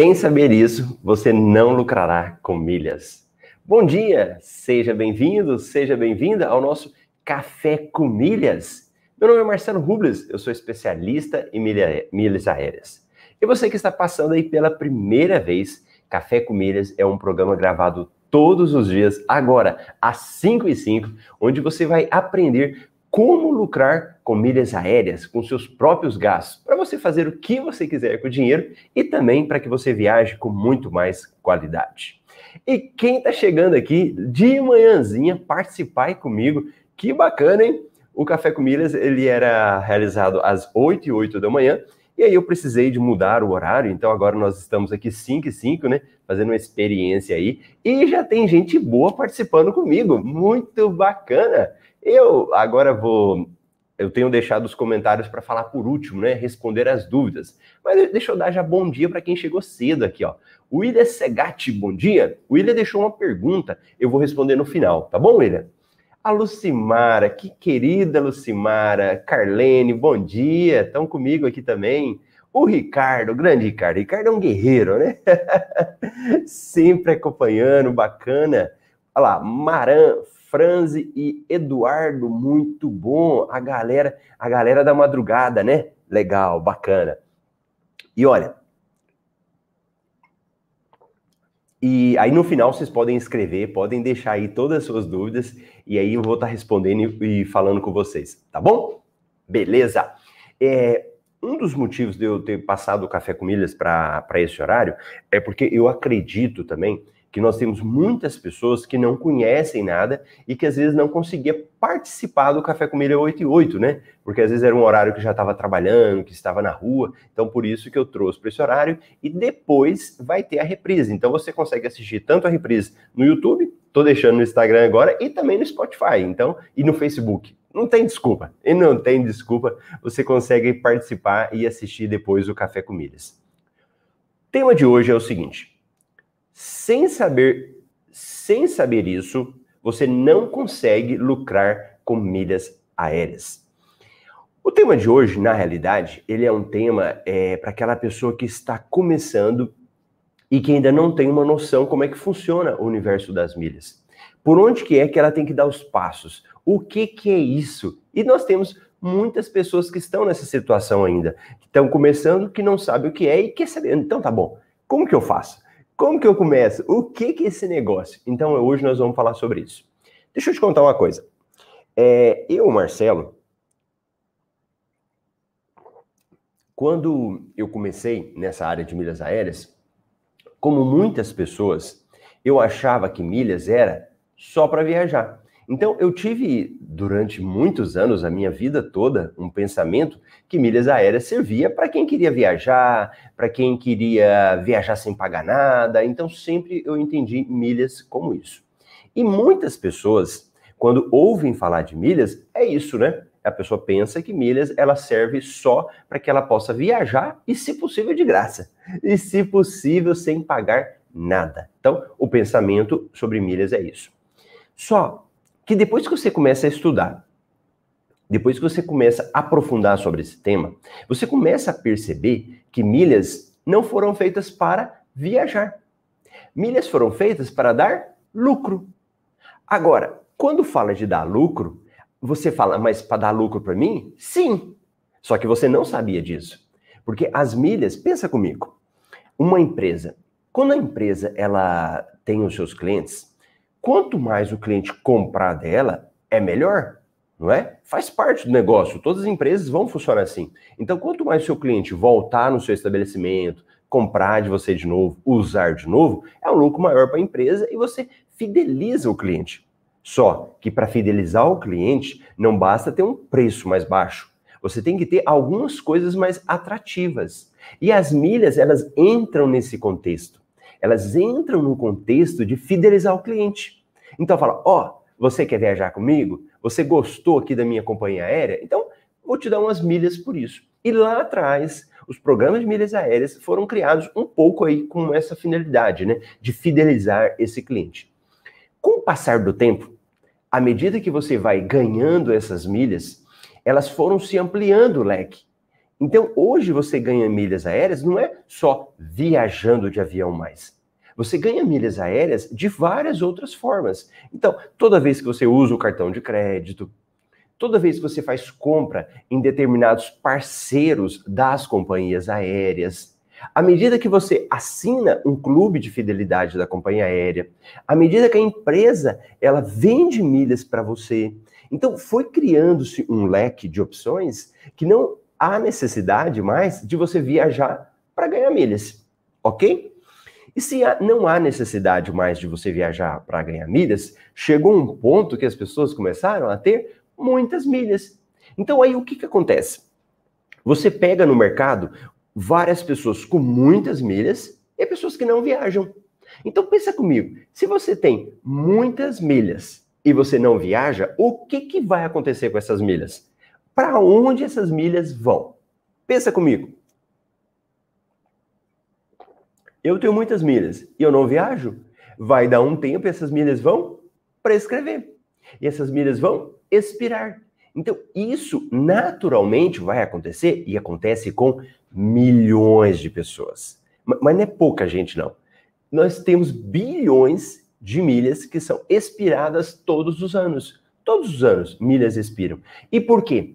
Sem saber isso, você não lucrará com milhas. Bom dia, seja bem-vindo, seja bem-vinda ao nosso Café com Milhas. Meu nome é Marcelo Rubles, eu sou especialista em milha, milhas aéreas. E você que está passando aí pela primeira vez, Café com Milhas é um programa gravado todos os dias, agora às 5 e 5, onde você vai aprender como lucrar com milhas aéreas, com seus próprios gastos, para você fazer o que você quiser com o dinheiro e também para que você viaje com muito mais qualidade. E quem está chegando aqui de manhãzinha participar comigo, que bacana, hein? O Café com Milhas, ele era realizado às 8 e 8 da manhã, e aí eu precisei de mudar o horário, então agora nós estamos aqui 5 e 5, né? Fazendo uma experiência aí, e já tem gente boa participando comigo, muito bacana! Eu agora vou. Eu tenho deixado os comentários para falar por último, né? Responder as dúvidas. Mas deixa eu dar já bom dia para quem chegou cedo aqui, ó. O William Segatti, bom dia. O William deixou uma pergunta, eu vou responder no final, tá bom, William? A Lucimara, que querida Lucimara, Carlene, bom dia, estão comigo aqui também. O Ricardo, grande Ricardo, Ricardo é um guerreiro, né? Sempre acompanhando, bacana. Olha lá, Maran, Franzi e Eduardo, muito bom. A galera, a galera da madrugada, né? Legal, bacana. E olha, e aí no final vocês podem escrever, podem deixar aí todas as suas dúvidas e aí eu vou estar respondendo e falando com vocês, tá bom? Beleza. É, um dos motivos de eu ter passado o café com milhas para esse horário é porque eu acredito também que nós temos muitas pessoas que não conhecem nada e que às vezes não conseguia participar do Café com Milha 8 e 8, né? Porque às vezes era um horário que já estava trabalhando, que estava na rua. Então, por isso que eu trouxe para esse horário. E depois vai ter a reprise. Então, você consegue assistir tanto a reprise no YouTube, estou deixando no Instagram agora, e também no Spotify. Então, e no Facebook. Não tem desculpa. E não tem desculpa. Você consegue participar e assistir depois o Café com Milhas. O tema de hoje é o seguinte sem saber, sem saber isso, você não consegue lucrar com milhas aéreas. O tema de hoje, na realidade, ele é um tema é, para aquela pessoa que está começando e que ainda não tem uma noção como é que funciona o universo das milhas. Por onde que é que ela tem que dar os passos? O que que é isso? E nós temos muitas pessoas que estão nessa situação ainda, que estão começando, que não sabem o que é e quer saber. Então tá bom, como que eu faço? Como que eu começo? O que, que é esse negócio? Então, hoje nós vamos falar sobre isso. Deixa eu te contar uma coisa. É, eu, Marcelo, quando eu comecei nessa área de milhas aéreas, como muitas pessoas, eu achava que milhas era só para viajar. Então, eu tive durante muitos anos, a minha vida toda, um pensamento que milhas aéreas servia para quem queria viajar, para quem queria viajar sem pagar nada. Então, sempre eu entendi milhas como isso. E muitas pessoas, quando ouvem falar de milhas, é isso, né? A pessoa pensa que milhas ela serve só para que ela possa viajar e, se possível, de graça. E, se possível, sem pagar nada. Então, o pensamento sobre milhas é isso. Só que depois que você começa a estudar, depois que você começa a aprofundar sobre esse tema, você começa a perceber que milhas não foram feitas para viajar. Milhas foram feitas para dar lucro. Agora, quando fala de dar lucro, você fala, mas para dar lucro para mim? Sim. Só que você não sabia disso. Porque as milhas, pensa comigo, uma empresa, quando a empresa ela tem os seus clientes, Quanto mais o cliente comprar dela, é melhor, não é? Faz parte do negócio. Todas as empresas vão funcionar assim. Então, quanto mais seu cliente voltar no seu estabelecimento, comprar de você de novo, usar de novo, é um lucro maior para a empresa e você fideliza o cliente. Só que para fidelizar o cliente, não basta ter um preço mais baixo. Você tem que ter algumas coisas mais atrativas. E as milhas, elas entram nesse contexto elas entram no contexto de fidelizar o cliente. Então fala, ó, oh, você quer viajar comigo? Você gostou aqui da minha companhia aérea? Então vou te dar umas milhas por isso. E lá atrás, os programas de milhas aéreas foram criados um pouco aí com essa finalidade, né, de fidelizar esse cliente. Com o passar do tempo, à medida que você vai ganhando essas milhas, elas foram se ampliando o leque. Então, hoje você ganha milhas aéreas não é só viajando de avião mais. Você ganha milhas aéreas de várias outras formas. Então, toda vez que você usa o cartão de crédito, toda vez que você faz compra em determinados parceiros das companhias aéreas, à medida que você assina um clube de fidelidade da companhia aérea, à medida que a empresa ela vende milhas para você, então foi criando-se um leque de opções que não há necessidade mais de você viajar para ganhar milhas, ok? E se não há necessidade mais de você viajar para ganhar milhas, chegou um ponto que as pessoas começaram a ter muitas milhas. Então aí o que, que acontece? Você pega no mercado várias pessoas com muitas milhas e pessoas que não viajam. Então pensa comigo, se você tem muitas milhas e você não viaja, o que, que vai acontecer com essas milhas? Para onde essas milhas vão? Pensa comigo. Eu tenho muitas milhas e eu não viajo. Vai dar um tempo e essas milhas vão prescrever. E essas milhas vão expirar. Então, isso naturalmente vai acontecer e acontece com milhões de pessoas. Mas não é pouca gente, não. Nós temos bilhões de milhas que são expiradas todos os anos. Todos os anos, milhas expiram. E por quê?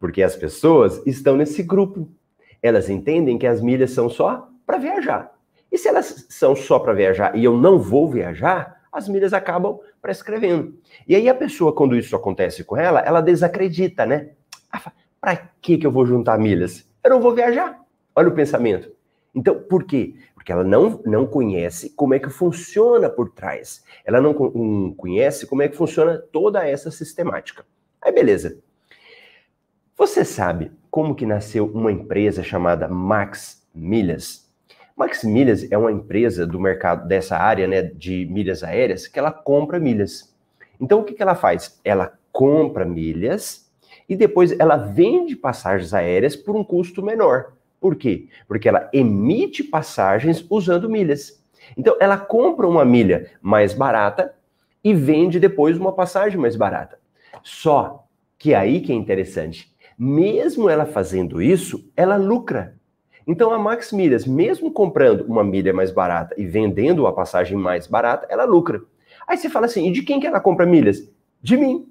Porque as pessoas estão nesse grupo. Elas entendem que as milhas são só para viajar. E se elas são só para viajar e eu não vou viajar, as milhas acabam prescrevendo. E aí a pessoa, quando isso acontece com ela, ela desacredita, né? Para que, que eu vou juntar milhas? Eu não vou viajar. Olha o pensamento. Então, por quê? Porque ela não, não conhece como é que funciona por trás. Ela não, não conhece como é que funciona toda essa sistemática. Aí, beleza. Você sabe como que nasceu uma empresa chamada Max Milhas? Max Milhas é uma empresa do mercado dessa área né, de milhas aéreas que ela compra milhas. Então o que, que ela faz? Ela compra milhas e depois ela vende passagens aéreas por um custo menor. Por quê? Porque ela emite passagens usando milhas. Então ela compra uma milha mais barata e vende depois uma passagem mais barata. Só que aí que é interessante. Mesmo ela fazendo isso, ela lucra. Então a Max Milhas, mesmo comprando uma milha mais barata e vendendo a passagem mais barata, ela lucra. Aí você fala assim: e de quem que ela compra milhas? De mim,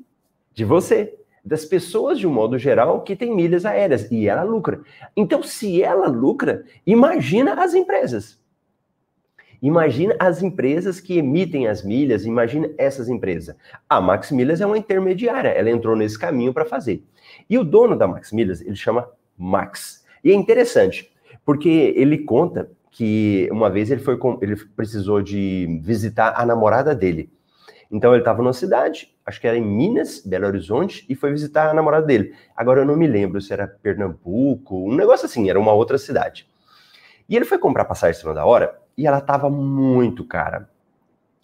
de você, das pessoas de um modo geral que tem milhas aéreas e ela lucra. Então, se ela lucra, imagina as empresas. Imagina as empresas que emitem as milhas, imagina essas empresas. A Max Milhas é uma intermediária, ela entrou nesse caminho para fazer. E o dono da Max Milhas, ele chama Max. E é interessante, porque ele conta que uma vez ele foi ele precisou de visitar a namorada dele. Então ele estava numa cidade, acho que era em Minas, Belo Horizonte, e foi visitar a namorada dele. Agora eu não me lembro se era Pernambuco, um negócio assim, era uma outra cidade. E ele foi comprar passagem em cima da hora e ela estava muito cara.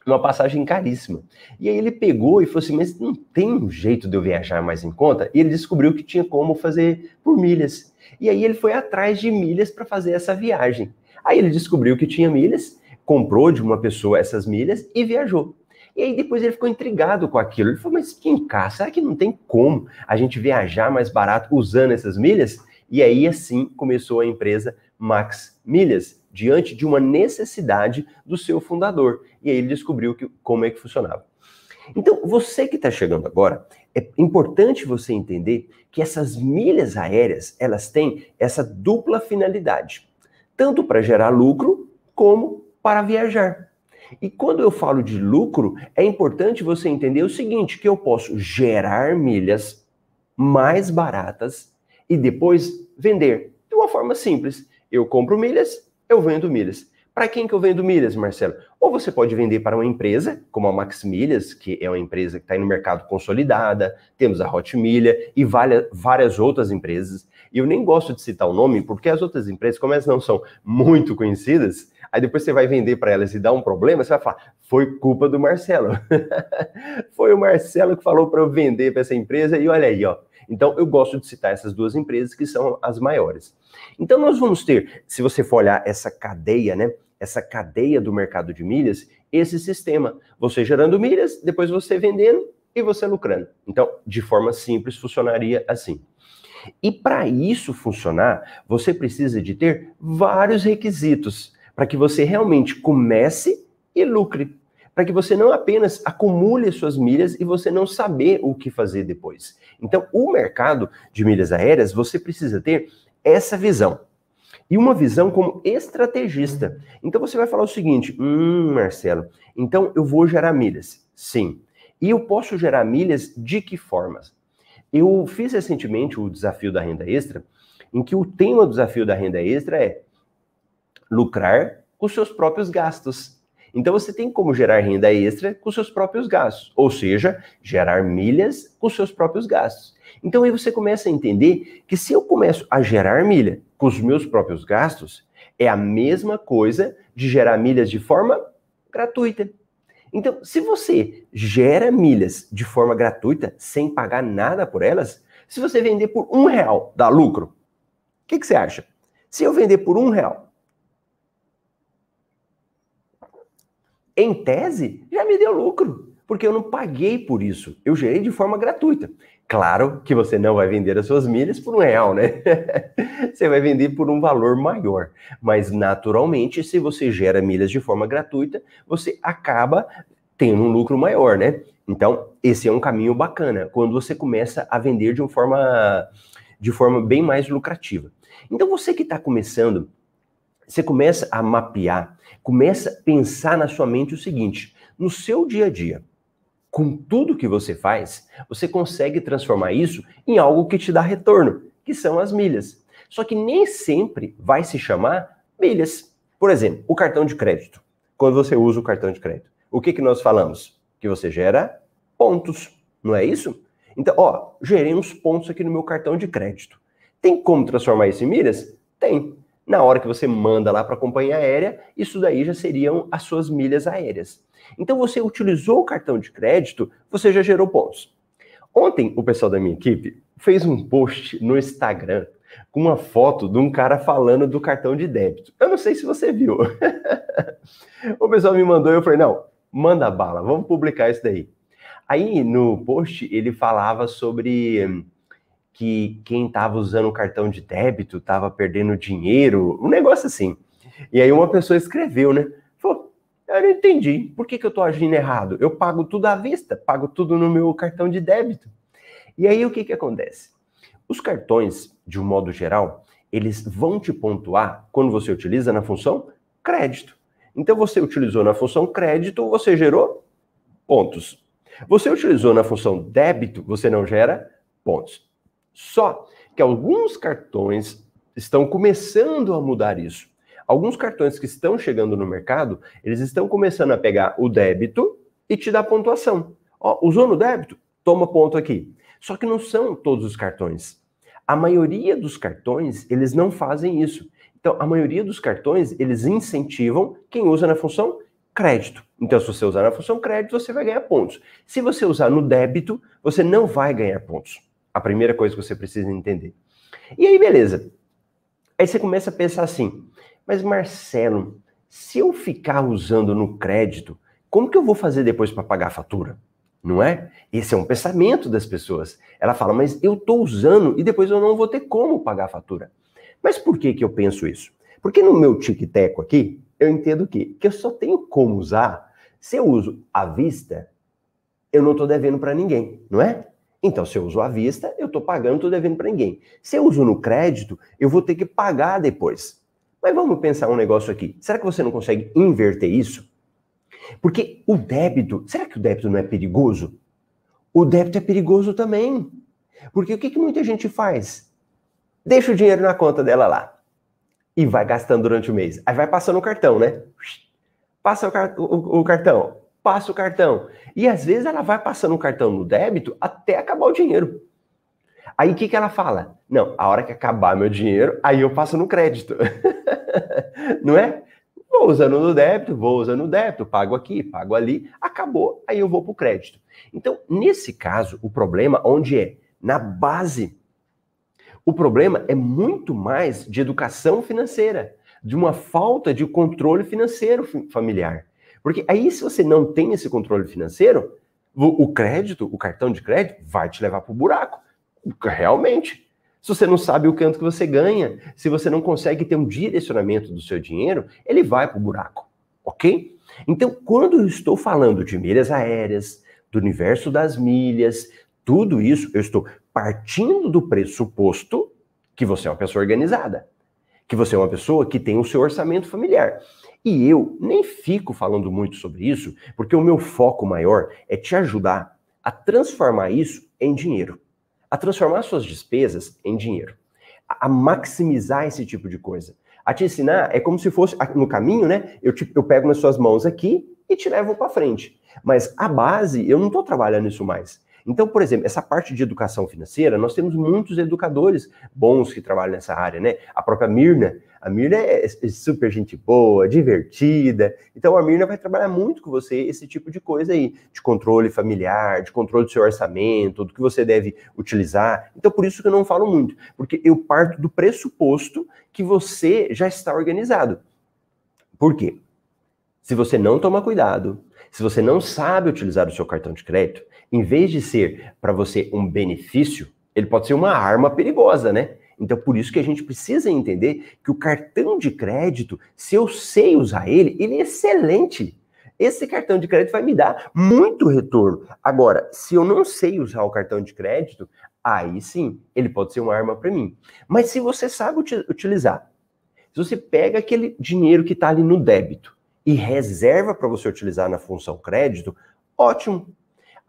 Uma passagem caríssima. E aí ele pegou e falou assim: Mas não tem um jeito de eu viajar mais em conta? E ele descobriu que tinha como fazer por milhas. E aí ele foi atrás de milhas para fazer essa viagem. Aí ele descobriu que tinha milhas, comprou de uma pessoa essas milhas e viajou. E aí depois ele ficou intrigado com aquilo. Ele falou, mas quem cá, será que não tem como a gente viajar mais barato usando essas milhas? E aí assim começou a empresa Max Milhas, diante de uma necessidade do seu fundador. E aí ele descobriu que, como é que funcionava. Então, você que está chegando agora, é importante você entender que essas milhas aéreas, elas têm essa dupla finalidade, tanto para gerar lucro como para viajar. E quando eu falo de lucro, é importante você entender o seguinte, que eu posso gerar milhas mais baratas e depois vender de uma forma simples. Eu compro milhas, eu vendo milhas. Para quem que eu vendo milhas, Marcelo? Ou você pode vender para uma empresa, como a Max Milhas, que é uma empresa que está no mercado consolidada, temos a Hot Milha e várias outras empresas. E eu nem gosto de citar o nome, porque as outras empresas, como elas não são muito conhecidas, aí depois você vai vender para elas e dá um problema, você vai falar, foi culpa do Marcelo. foi o Marcelo que falou para eu vender para essa empresa e olha aí, ó. Então, eu gosto de citar essas duas empresas que são as maiores. Então, nós vamos ter, se você for olhar essa cadeia, né? essa cadeia do mercado de milhas, esse sistema. Você gerando milhas, depois você vendendo e você lucrando. Então, de forma simples, funcionaria assim. E para isso funcionar, você precisa de ter vários requisitos para que você realmente comece e lucre. Para que você não apenas acumule suas milhas e você não saber o que fazer depois. Então, o mercado de milhas aéreas, você precisa ter essa visão. E uma visão como estrategista. Então você vai falar o seguinte: hum, Marcelo, então eu vou gerar milhas. Sim. E eu posso gerar milhas de que formas? Eu fiz recentemente o desafio da renda extra, em que o tema do desafio da renda extra é lucrar com seus próprios gastos. Então você tem como gerar renda extra com seus próprios gastos, ou seja, gerar milhas com seus próprios gastos. Então aí você começa a entender que se eu começo a gerar milha com os meus próprios gastos, é a mesma coisa de gerar milhas de forma gratuita. Então, se você gera milhas de forma gratuita, sem pagar nada por elas, se você vender por um real, dá lucro? O que, que você acha? Se eu vender por um real, em tese, já me deu lucro, porque eu não paguei por isso. Eu gerei de forma gratuita. Claro que você não vai vender as suas milhas por um real, né? você vai vender por um valor maior. Mas, naturalmente, se você gera milhas de forma gratuita, você acaba tendo um lucro maior, né? Então, esse é um caminho bacana, quando você começa a vender de uma forma, de forma bem mais lucrativa. Então, você que está começando, você começa a mapear, começa a pensar na sua mente o seguinte: no seu dia a dia, com tudo que você faz, você consegue transformar isso em algo que te dá retorno, que são as milhas. Só que nem sempre vai se chamar milhas. Por exemplo, o cartão de crédito. Quando você usa o cartão de crédito, o que, que nós falamos? Que você gera pontos, não é isso? Então, ó, gerei uns pontos aqui no meu cartão de crédito. Tem como transformar isso em milhas? Tem. Na hora que você manda lá para a companhia aérea, isso daí já seriam as suas milhas aéreas. Então você utilizou o cartão de crédito, você já gerou pontos. Ontem, o pessoal da minha equipe fez um post no Instagram com uma foto de um cara falando do cartão de débito. Eu não sei se você viu. o pessoal me mandou e eu falei: não, manda bala, vamos publicar isso daí. Aí no post ele falava sobre que quem estava usando o cartão de débito estava perdendo dinheiro, um negócio assim. E aí uma pessoa escreveu, né? Eu não entendi. Por que, que eu estou agindo errado? Eu pago tudo à vista, pago tudo no meu cartão de débito. E aí o que, que acontece? Os cartões, de um modo geral, eles vão te pontuar quando você utiliza na função crédito. Então você utilizou na função crédito, você gerou pontos. Você utilizou na função débito, você não gera pontos. Só que alguns cartões estão começando a mudar isso. Alguns cartões que estão chegando no mercado, eles estão começando a pegar o débito e te dar pontuação. Ó, usou no débito? Toma ponto aqui. Só que não são todos os cartões. A maioria dos cartões, eles não fazem isso. Então, a maioria dos cartões, eles incentivam quem usa na função crédito. Então, se você usar na função crédito, você vai ganhar pontos. Se você usar no débito, você não vai ganhar pontos. A primeira coisa que você precisa entender. E aí, beleza. Aí você começa a pensar assim: mas Marcelo, se eu ficar usando no crédito, como que eu vou fazer depois para pagar a fatura? Não é? Esse é um pensamento das pessoas. Ela fala, mas eu estou usando e depois eu não vou ter como pagar a fatura. Mas por que, que eu penso isso? Porque no meu tic-teco aqui, eu entendo o quê? Que eu só tenho como usar se eu uso à vista, eu não estou devendo para ninguém, não é? Então, se eu uso à vista, eu estou pagando, estou devendo para ninguém. Se eu uso no crédito, eu vou ter que pagar depois. Mas vamos pensar um negócio aqui. Será que você não consegue inverter isso? Porque o débito, será que o débito não é perigoso? O débito é perigoso também. Porque o que, que muita gente faz? Deixa o dinheiro na conta dela lá e vai gastando durante o mês. Aí vai passando o cartão, né? Passa o, car o, o cartão, passa o cartão. E às vezes ela vai passando o cartão no débito até acabar o dinheiro. Aí o que, que ela fala? Não, a hora que acabar meu dinheiro, aí eu passo no crédito. não é? Vou usando no débito, vou usando no débito, pago aqui, pago ali, acabou, aí eu vou para o crédito. Então, nesse caso, o problema onde é? Na base. O problema é muito mais de educação financeira, de uma falta de controle financeiro familiar. Porque aí, se você não tem esse controle financeiro, o crédito, o cartão de crédito, vai te levar para o buraco. Realmente. Se você não sabe o quanto que você ganha, se você não consegue ter um direcionamento do seu dinheiro, ele vai para o buraco, ok? Então, quando eu estou falando de milhas aéreas, do universo das milhas, tudo isso, eu estou partindo do pressuposto que você é uma pessoa organizada, que você é uma pessoa que tem o seu orçamento familiar. E eu nem fico falando muito sobre isso, porque o meu foco maior é te ajudar a transformar isso em dinheiro a transformar suas despesas em dinheiro, a maximizar esse tipo de coisa. A te ensinar é como se fosse no caminho, né? Eu, te, eu pego nas suas mãos aqui e te levo para frente. Mas a base, eu não estou trabalhando isso mais. Então, por exemplo, essa parte de educação financeira, nós temos muitos educadores bons que trabalham nessa área, né? A própria Mirna, a Mirna é, é super gente boa, divertida. Então a Mirna vai trabalhar muito com você esse tipo de coisa aí, de controle familiar, de controle do seu orçamento, do que você deve utilizar. Então por isso que eu não falo muito, porque eu parto do pressuposto que você já está organizado. Por quê? Se você não toma cuidado, se você não sabe utilizar o seu cartão de crédito, em vez de ser para você um benefício, ele pode ser uma arma perigosa, né? Então, por isso que a gente precisa entender que o cartão de crédito, se eu sei usar ele, ele é excelente. Esse cartão de crédito vai me dar muito retorno. Agora, se eu não sei usar o cartão de crédito, aí sim, ele pode ser uma arma para mim. Mas se você sabe utilizar, se você pega aquele dinheiro que está ali no débito e reserva para você utilizar na função crédito, ótimo.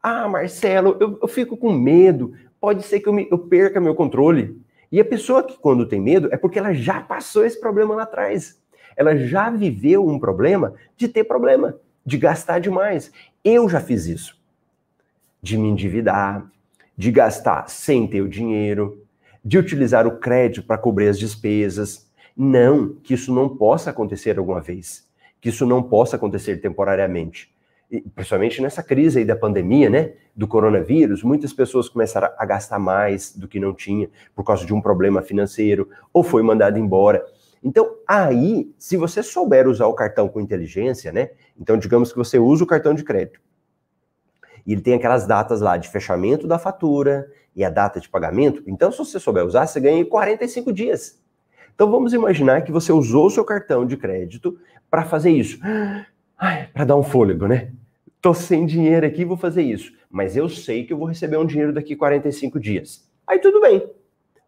Ah, Marcelo, eu, eu fico com medo. Pode ser que eu, me, eu perca meu controle. E a pessoa que, quando tem medo, é porque ela já passou esse problema lá atrás. Ela já viveu um problema de ter problema, de gastar demais. Eu já fiz isso. De me endividar, de gastar sem ter o dinheiro, de utilizar o crédito para cobrir as despesas. Não, que isso não possa acontecer alguma vez. Que isso não possa acontecer temporariamente principalmente nessa crise aí da pandemia, né, do coronavírus, muitas pessoas começaram a gastar mais do que não tinha por causa de um problema financeiro ou foi mandado embora. Então, aí, se você souber usar o cartão com inteligência, né? Então, digamos que você usa o cartão de crédito. E ele tem aquelas datas lá de fechamento da fatura e a data de pagamento. Então, se você souber usar, você ganha em 45 dias. Então, vamos imaginar que você usou o seu cartão de crédito para fazer isso para dar um fôlego, né? Tô sem dinheiro aqui, vou fazer isso. Mas eu sei que eu vou receber um dinheiro daqui 45 dias. Aí tudo bem.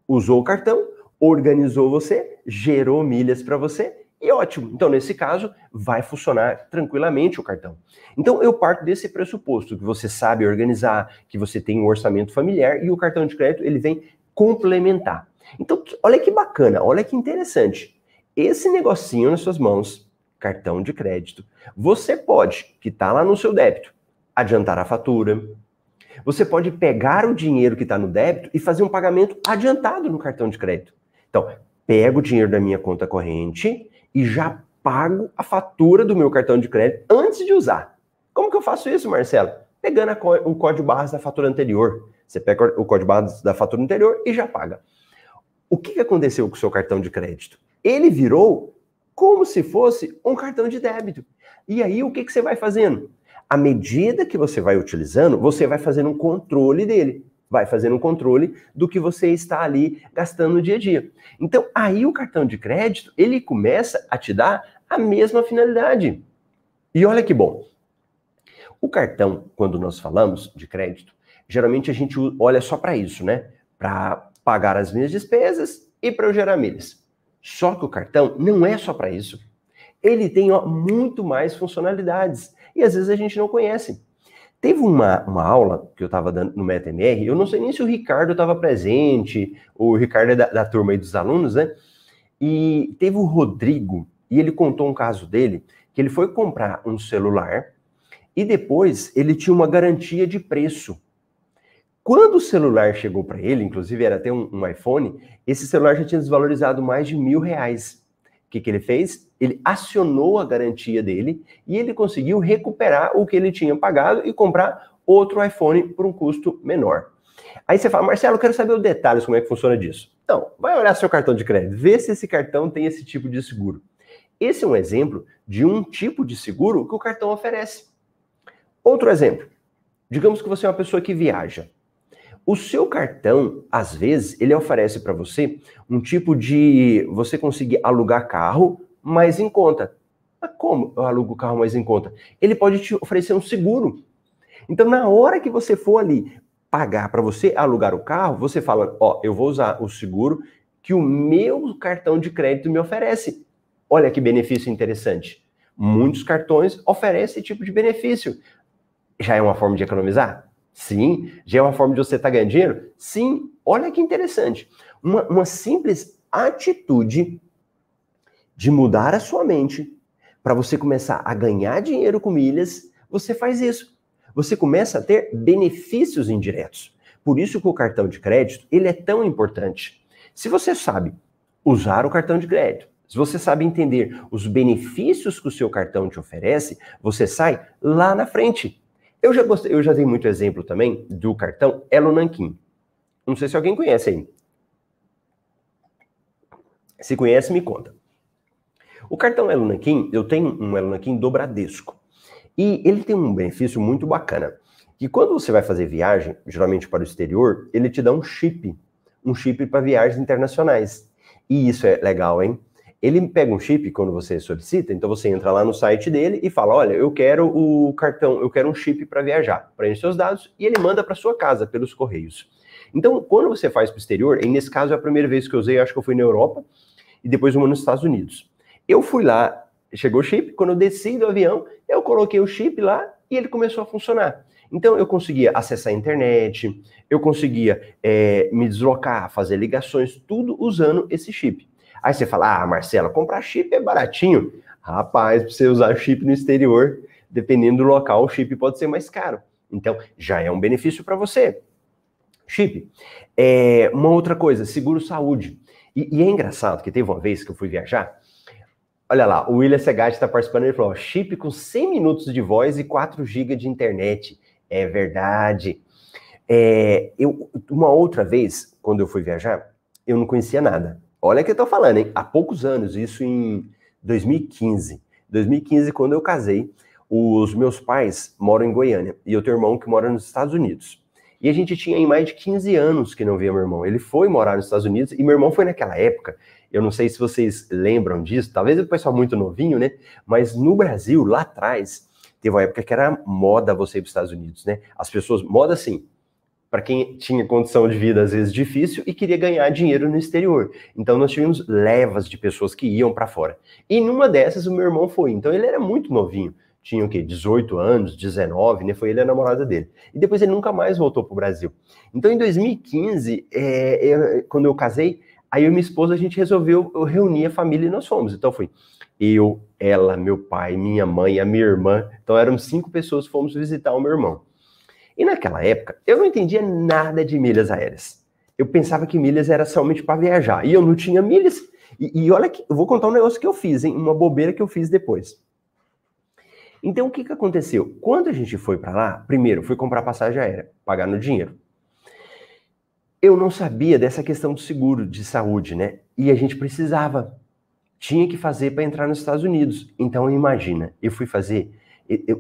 Usou o cartão, organizou você, gerou milhas para você e ótimo. Então, nesse caso, vai funcionar tranquilamente o cartão. Então, eu parto desse pressuposto que você sabe organizar, que você tem um orçamento familiar e o cartão de crédito ele vem complementar. Então, olha que bacana, olha que interessante. Esse negocinho nas suas mãos cartão de crédito. Você pode, que está lá no seu débito, adiantar a fatura. Você pode pegar o dinheiro que está no débito e fazer um pagamento adiantado no cartão de crédito. Então, pego o dinheiro da minha conta corrente e já pago a fatura do meu cartão de crédito antes de usar. Como que eu faço isso, Marcelo? Pegando o código barras da fatura anterior. Você pega o código barras da fatura anterior e já paga. O que, que aconteceu com o seu cartão de crédito? Ele virou como se fosse um cartão de débito. E aí o que, que você vai fazendo? À medida que você vai utilizando, você vai fazendo um controle dele. Vai fazendo um controle do que você está ali gastando no dia a dia. Então, aí o cartão de crédito, ele começa a te dar a mesma finalidade. E olha que bom. O cartão, quando nós falamos de crédito, geralmente a gente olha só para isso, né? Para pagar as minhas despesas e para eu gerar milhas. Só que o cartão não é só para isso. Ele tem ó, muito mais funcionalidades e às vezes a gente não conhece. Teve uma, uma aula que eu estava dando no MetaMR, eu não sei nem se o Ricardo estava presente, o Ricardo é da, da turma aí dos alunos, né? E teve o Rodrigo, e ele contou um caso dele, que ele foi comprar um celular e depois ele tinha uma garantia de preço. Quando o celular chegou para ele, inclusive era até um, um, iPhone, esse celular já tinha desvalorizado mais de mil reais. O que, que ele fez? Ele acionou a garantia dele e ele conseguiu recuperar o que ele tinha pagado e comprar outro iPhone por um custo menor. Aí você fala, Marcelo, eu quero saber os detalhes, como é que funciona disso. Então, vai olhar seu cartão de crédito, vê se esse cartão tem esse tipo de seguro. Esse é um exemplo de um tipo de seguro que o cartão oferece. Outro exemplo. Digamos que você é uma pessoa que viaja O seu cartão, às vezes, ele oferece para você um tipo de você conseguir alugar carro mais em conta. Mas como eu alugo o carro mais em conta? Ele pode te oferecer um seguro. Então, na hora que você for ali pagar para você alugar o carro, você fala: Ó, eu vou usar o seguro que o meu cartão de crédito me oferece. Olha que benefício interessante. Muitos cartões oferecem esse tipo de benefício. Já é uma forma de economizar? Sim. Já é uma forma de você estar tá ganhando dinheiro? Sim. Olha que interessante. Uma, uma simples atitude de mudar a sua mente para você começar a ganhar dinheiro com milhas, você faz isso. Você começa a ter benefícios indiretos. Por isso que o cartão de crédito, ele é tão importante. Se você sabe usar o cartão de crédito, se você sabe entender os benefícios que o seu cartão te oferece, você sai lá na frente. Eu já gostei, eu já dei muito exemplo também do cartão Elo. Não sei se alguém conhece aí. Se conhece, me conta. O cartão Elo eu tenho um Elo Nankin do Bradesco. E ele tem um benefício muito bacana. Que quando você vai fazer viagem, geralmente para o exterior, ele te dá um chip. Um chip para viagens internacionais. E isso é legal, hein? Ele pega um chip quando você solicita, então você entra lá no site dele e fala: Olha, eu quero o cartão, eu quero um chip para viajar. Preenche seus dados e ele manda para sua casa pelos correios. Então, quando você faz para o exterior, e nesse caso é a primeira vez que eu usei, acho que eu fui na Europa e depois uma nos Estados Unidos. Eu fui lá, chegou o chip, quando eu desci do avião, eu coloquei o chip lá e ele começou a funcionar. Então eu conseguia acessar a internet, eu conseguia é, me deslocar, fazer ligações, tudo usando esse chip. Aí você fala, ah, Marcela, comprar chip é baratinho. Rapaz, para você usar chip no exterior, dependendo do local, o chip pode ser mais caro. Então, já é um benefício para você. Chip. É, uma outra coisa, seguro saúde. E, e, é engraçado que teve uma vez que eu fui viajar. Olha lá, o William Segatti está participando. Ele falou: chip com 100 minutos de voz e 4 GB de internet. É verdade. É, eu, uma outra vez, quando eu fui viajar, eu não conhecia nada. Olha que eu tô falando, hein? Há poucos anos, isso em 2015. 2015, quando eu casei, os meus pais moram em Goiânia e eu tenho um irmão que mora nos Estados Unidos. E a gente tinha mais de 15 anos que não via meu irmão. Ele foi morar nos Estados Unidos e meu irmão foi naquela época. Eu não sei se vocês lembram disso, talvez o pessoal muito novinho, né? Mas no Brasil, lá atrás, teve uma época que era moda você ir para os Estados Unidos, né? As pessoas, moda assim, para quem tinha condição de vida às vezes difícil e queria ganhar dinheiro no exterior. Então nós tivemos levas de pessoas que iam para fora. E numa dessas o meu irmão foi. Então ele era muito novinho, tinha o quê? 18 anos, 19, né? Foi ele a namorada dele. E depois ele nunca mais voltou para o Brasil. Então em 2015, é, eu, quando eu casei, aí eu e minha esposa a gente resolveu reunir a família e nós fomos. Então foi eu, ela, meu pai, minha mãe, a minha irmã. Então eram cinco pessoas fomos visitar o meu irmão. E naquela época, eu não entendia nada de milhas aéreas. Eu pensava que milhas era somente para viajar. E eu não tinha milhas. E, e, olha que eu vou contar um negócio que eu fiz, hein? Uma bobeira que eu fiz depois. Então o que, que aconteceu? Quando a gente foi para lá, primeiro fui comprar passagem aérea, pagar no dinheiro. Eu não sabia dessa questão do seguro de saúde, né? E a gente precisava, tinha que fazer para entrar nos Estados Unidos. Então imagina, eu fui fazer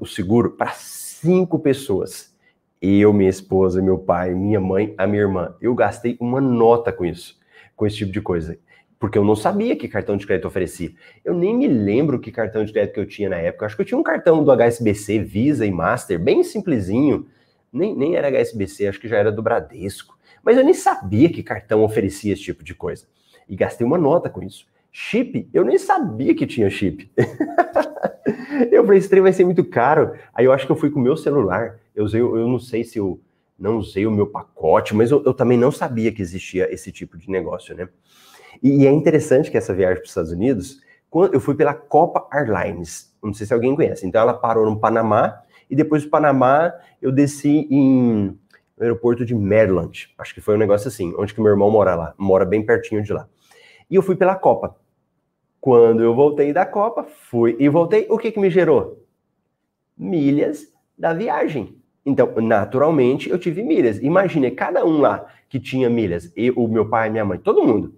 o seguro para cinco pessoas. Eu, minha esposa, meu pai, minha mãe, a minha irmã. Eu gastei uma nota com isso, com esse tipo de coisa. Porque eu não sabia que cartão de crédito oferecia. Eu nem me lembro que cartão de crédito que eu tinha na época. Eu acho que eu tinha um cartão do HSBC, Visa e Master, bem simplesinho. Nem, nem era HSBC, acho que já era do Bradesco. Mas eu nem sabia que cartão oferecia esse tipo de coisa. E gastei uma nota com isso. Chip, eu nem sabia que tinha chip. eu falei, esse trem vai ser muito caro. Aí eu acho que eu fui com o meu celular. Eu, usei, eu não sei se eu não usei o meu pacote, mas eu, eu também não sabia que existia esse tipo de negócio, né? E, e é interessante que essa viagem para os Estados Unidos, eu fui pela Copa Airlines, não sei se alguém conhece. Então ela parou no Panamá e depois do Panamá eu desci em no aeroporto de Maryland. Acho que foi um negócio assim, onde que meu irmão mora lá, mora bem pertinho de lá. E eu fui pela Copa. Quando eu voltei da Copa, fui e voltei, o que que me gerou? Milhas da viagem. Então, naturalmente, eu tive milhas. Imagine, cada um lá que tinha milhas, eu, o meu pai, minha mãe, todo mundo.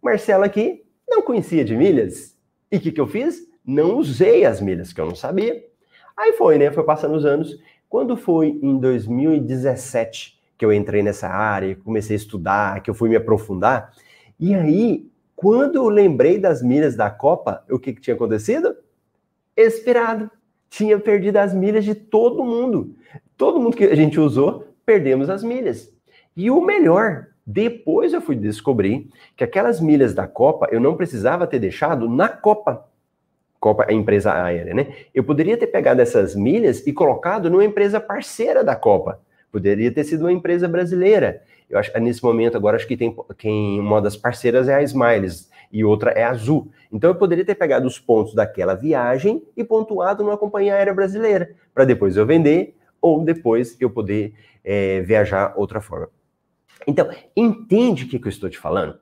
Marcela aqui não conhecia de milhas. E o que, que eu fiz? Não usei as milhas, que eu não sabia. Aí foi, né? Foi passando os anos. Quando foi em 2017 que eu entrei nessa área, comecei a estudar, que eu fui me aprofundar. E aí, quando eu lembrei das milhas da Copa, o que, que tinha acontecido? Esperado. Tinha perdido as milhas de todo mundo. Todo mundo que a gente usou, perdemos as milhas. E o melhor, depois eu fui descobrir que aquelas milhas da Copa eu não precisava ter deixado na Copa. Copa é empresa aérea, né? Eu poderia ter pegado essas milhas e colocado numa empresa parceira da Copa. Poderia ter sido uma empresa brasileira. Eu acho nesse momento agora acho que tem quem uma das parceiras é a Smiles e outra é a Azul. Então eu poderia ter pegado os pontos daquela viagem e pontuado numa companhia aérea brasileira para depois eu vender ou depois eu poder é, viajar outra forma. Então, entende o que, que eu estou te falando?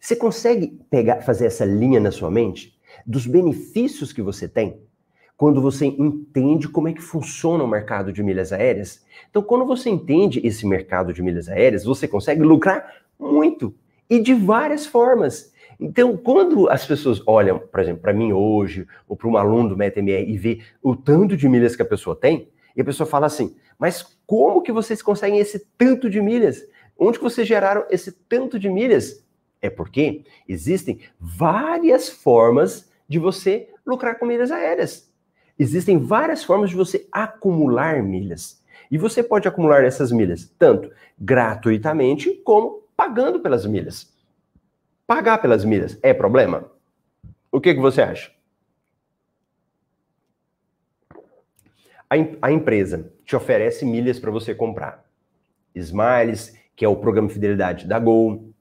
Você consegue pegar, fazer essa linha na sua mente dos benefícios que você tem quando você entende como é que funciona o mercado de milhas aéreas? Então, quando você entende esse mercado de milhas aéreas, você consegue lucrar muito e de várias formas. Então, quando as pessoas olham, por exemplo, para mim hoje, ou para um aluno do MetaMR e vê o tanto de milhas que a pessoa tem, e a pessoa fala assim: mas como que vocês conseguem esse tanto de milhas? Onde que vocês geraram esse tanto de milhas? É porque existem várias formas de você lucrar com milhas aéreas. Existem várias formas de você acumular milhas. E você pode acumular essas milhas tanto gratuitamente como pagando pelas milhas. Pagar pelas milhas é problema? O que, que você acha? A, a empresa te oferece milhas para você comprar. Smiles, que é o programa de fidelidade da Gol,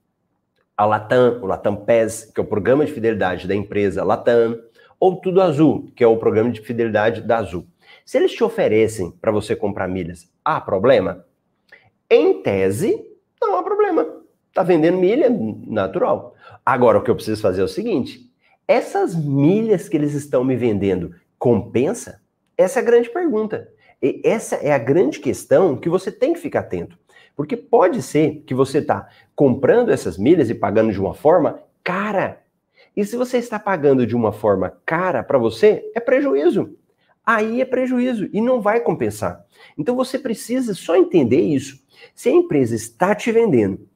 a Latam, o Latam PES, que é o programa de fidelidade da empresa Latam, ou Tudo Azul, que é o programa de fidelidade da Azul. Se eles te oferecem para você comprar milhas, há problema? Em tese, não há problema. Tá vendendo milha, natural. Agora, o que eu preciso fazer é o seguinte: essas milhas que eles estão me vendendo compensa? Essa é a grande pergunta. E essa é a grande questão que você tem que ficar atento. Porque pode ser que você está comprando essas milhas e pagando de uma forma cara. E se você está pagando de uma forma cara para você, é prejuízo. Aí é prejuízo e não vai compensar. Então você precisa só entender isso. Se a empresa está te vendendo,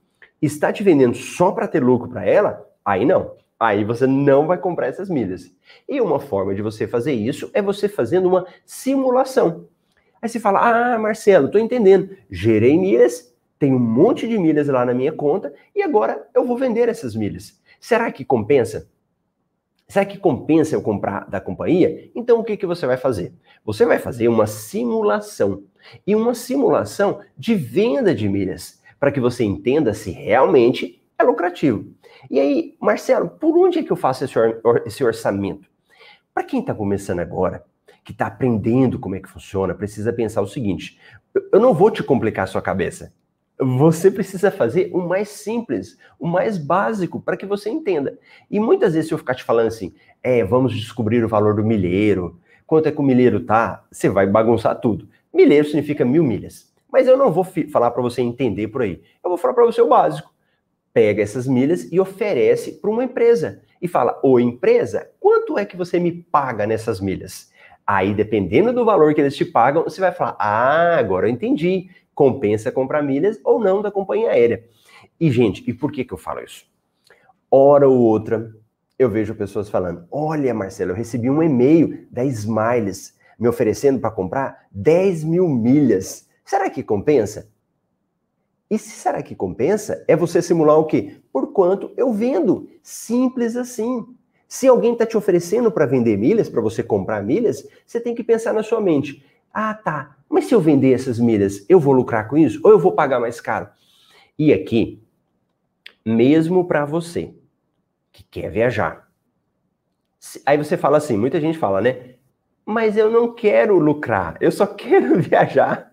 está te vendendo só para ter lucro para ela, aí não. Aí você não vai comprar essas milhas. E uma forma de você fazer isso é você fazendo uma simulação. Aí você fala: Ah, Marcelo, estou entendendo. Gerei milhas, tenho um monte de milhas lá na minha conta e agora eu vou vender essas milhas. Será que compensa? Será que compensa eu comprar da companhia? Então o que, que você vai fazer? Você vai fazer uma simulação. E uma simulação de venda de milhas, para que você entenda se realmente é lucrativo. E aí, Marcelo, por onde é que eu faço esse, or esse orçamento? Para quem está começando agora, que está aprendendo como é que funciona, precisa pensar o seguinte: eu não vou te complicar a sua cabeça. Você precisa fazer o mais simples, o mais básico, para que você entenda. E muitas vezes, se eu ficar te falando assim, é, vamos descobrir o valor do milheiro, quanto é que o milheiro tá, você vai bagunçar tudo. Milheiro significa mil milhas. Mas eu não vou falar para você entender por aí. Eu vou falar para você o básico. Pega essas milhas e oferece para uma empresa. E fala, ô empresa, quanto é que você me paga nessas milhas? Aí, dependendo do valor que eles te pagam, você vai falar, ah, agora eu entendi compensa comprar milhas ou não da companhia aérea. E, gente, e por que, que eu falo isso? Hora ou outra, eu vejo pessoas falando: Olha, Marcelo, eu recebi um e-mail da Smiles me oferecendo para comprar 10 mil milhas. Será que compensa? E se será que compensa, é você simular o quê? Por quanto eu vendo. Simples assim. Se alguém está te oferecendo para vender milhas, para você comprar milhas, você tem que pensar na sua mente: ah, tá. Mas se eu vender essas milhas, eu vou lucrar com isso? Ou eu vou pagar mais caro? E aqui, mesmo para você que quer viajar. Aí você fala assim, muita gente fala, né? Mas eu não quero lucrar, eu só quero viajar.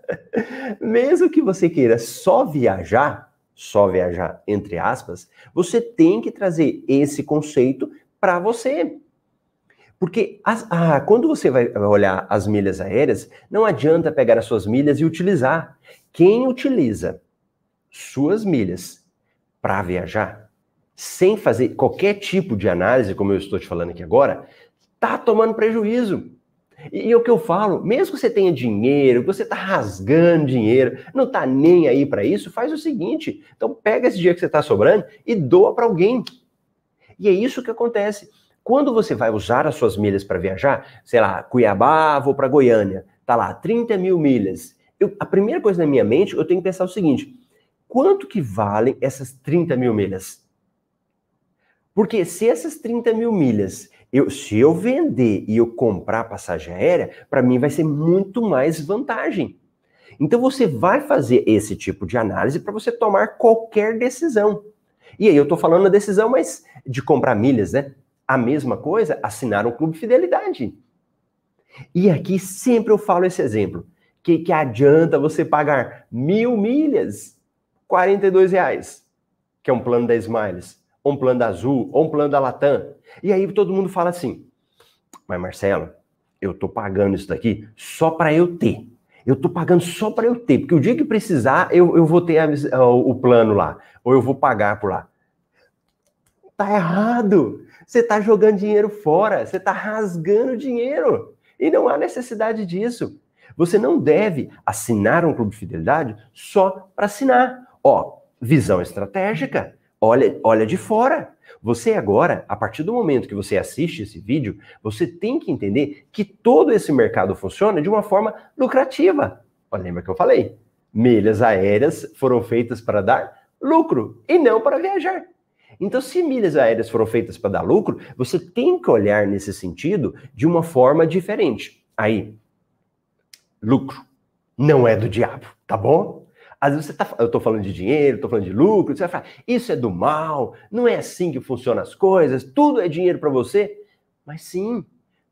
mesmo que você queira só viajar, só viajar, entre aspas, você tem que trazer esse conceito para você. Porque as, ah, quando você vai olhar as milhas aéreas, não adianta pegar as suas milhas e utilizar. Quem utiliza suas milhas para viajar, sem fazer qualquer tipo de análise, como eu estou te falando aqui agora, tá tomando prejuízo. E, e o que eu falo, mesmo que você tenha dinheiro, que você está rasgando dinheiro, não está nem aí para isso, faz o seguinte: então pega esse dia que você está sobrando e doa para alguém. E é isso que acontece. Quando você vai usar as suas milhas para viajar, sei lá, Cuiabá, vou para Goiânia, tá lá, 30 mil milhas. Eu, a primeira coisa na minha mente, eu tenho que pensar o seguinte: quanto que valem essas 30 mil milhas? Porque se essas 30 mil milhas, eu, se eu vender e eu comprar passagem aérea, para mim vai ser muito mais vantagem. Então você vai fazer esse tipo de análise para você tomar qualquer decisão. E aí eu estou falando a decisão, mas de comprar milhas, né? A mesma coisa, assinar um clube fidelidade. E aqui sempre eu falo esse exemplo. Que, que adianta você pagar mil milhas, 42 reais, que é um plano da Smiles, ou um plano da Azul, ou um plano da Latam. E aí todo mundo fala assim, mas Marcelo, eu tô pagando isso daqui só para eu ter. Eu tô pagando só para eu ter, porque o dia que precisar, eu, eu vou ter a, o, o plano lá, ou eu vou pagar por lá. Tá errado. Você tá jogando dinheiro fora, você tá rasgando dinheiro. E não há necessidade disso. Você não deve assinar um clube de fidelidade só para assinar. Ó, visão estratégica. Olha, olha de fora. Você agora, a partir do momento que você assiste esse vídeo, você tem que entender que todo esse mercado funciona de uma forma lucrativa. Lembra que eu falei? Milhas aéreas foram feitas para dar lucro e não para viajar. Então, se milhas aéreas foram feitas para dar lucro, você tem que olhar nesse sentido de uma forma diferente. Aí, lucro não é do diabo, tá bom? Às vezes você tá, eu estou falando de dinheiro, estou falando de lucro, você vai falar, isso é do mal, não é assim que funcionam as coisas, tudo é dinheiro para você. Mas sim,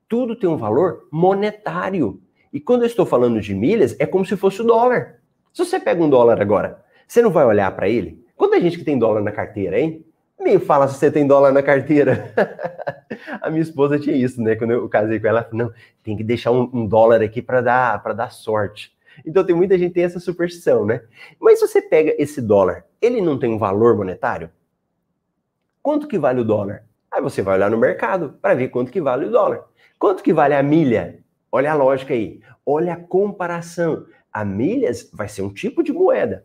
tudo tem um valor monetário. E quando eu estou falando de milhas, é como se fosse o dólar. Se você pega um dólar agora, você não vai olhar para ele? Quando a gente que tem dólar na carteira, hein? Me fala se você tem dólar na carteira. a minha esposa tinha isso, né? Quando eu casei com ela, ela falou, não, tem que deixar um, um dólar aqui para dar, para dar sorte. Então tem muita gente que tem essa superstição, né? Mas se você pega esse dólar, ele não tem um valor monetário? Quanto que vale o dólar? Aí você vai olhar no mercado para ver quanto que vale o dólar. Quanto que vale a milha? Olha a lógica aí. Olha a comparação. A milhas vai ser um tipo de moeda.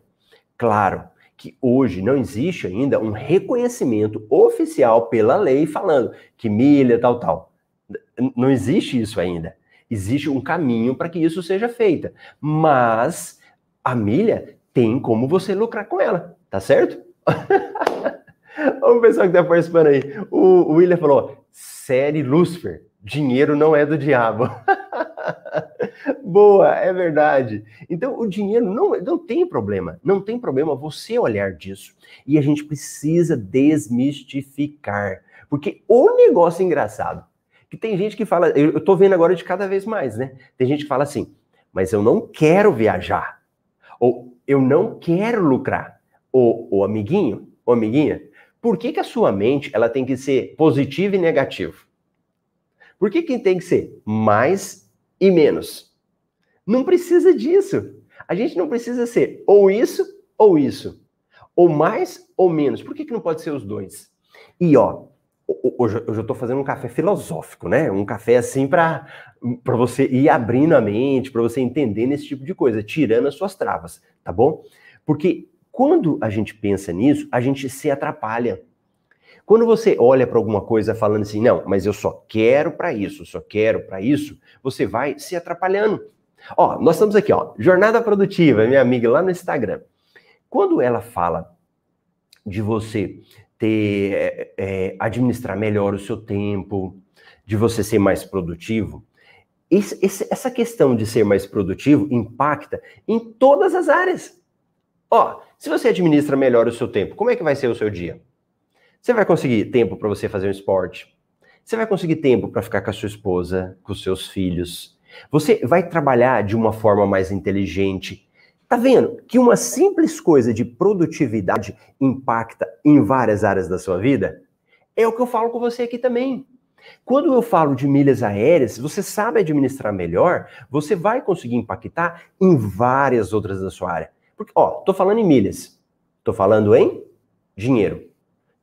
Claro, que hoje não existe ainda um reconhecimento oficial pela lei falando que milha, tal, tal. Não existe isso ainda. Existe um caminho para que isso seja feito. Mas a milha tem como você lucrar com ela, tá certo? o pessoal que está participando aí. O, o William falou: série Lucifer, dinheiro não é do diabo. Boa, é verdade. Então, o dinheiro não, não tem problema. Não tem problema você olhar disso. E a gente precisa desmistificar. Porque o negócio engraçado, que tem gente que fala, eu, tô vendo agora de cada vez mais, né? Tem gente que fala assim, mas eu não quero viajar. Ou eu não quero lucrar. Ou, o amiguinho, ou amiguinha, por que, que a sua mente ela tem que ser positiva e negativa? Por que, que tem que ser mais e menos. Não precisa disso. A gente não precisa ser ou isso ou isso. Ou mais ou menos. Por que, que não pode ser os dois? E ó, hoje eu estou fazendo um café filosófico, né? Um café assim para você ir abrindo a mente, para você entender nesse tipo de coisa, tirando as suas travas, tá bom? Porque quando a gente pensa nisso, a gente se atrapalha. Quando você olha para alguma coisa falando assim, não, mas eu só quero para isso, só quero para isso, você vai se atrapalhando. Ó, nós estamos aqui, ó, Jornada Produtiva, minha amiga lá no Instagram. Quando ela fala de você ter, é, é, administrar melhor o seu tempo, de você ser mais produtivo, esse, esse, essa questão de ser mais produtivo impacta em todas as áreas. Ó, se você administra melhor o seu tempo, como é que vai ser o seu dia? Você vai conseguir tempo para você fazer um esporte. Você vai conseguir tempo para ficar com a sua esposa, com os seus filhos. Você vai trabalhar de uma forma mais inteligente. Tá vendo que uma simples coisa de produtividade impacta em várias áreas da sua vida? É o que eu falo com você aqui também. Quando eu falo de milhas aéreas, você sabe administrar melhor, você vai conseguir impactar em várias outras da sua área. Porque, ó, tô falando em milhas, tô falando em dinheiro.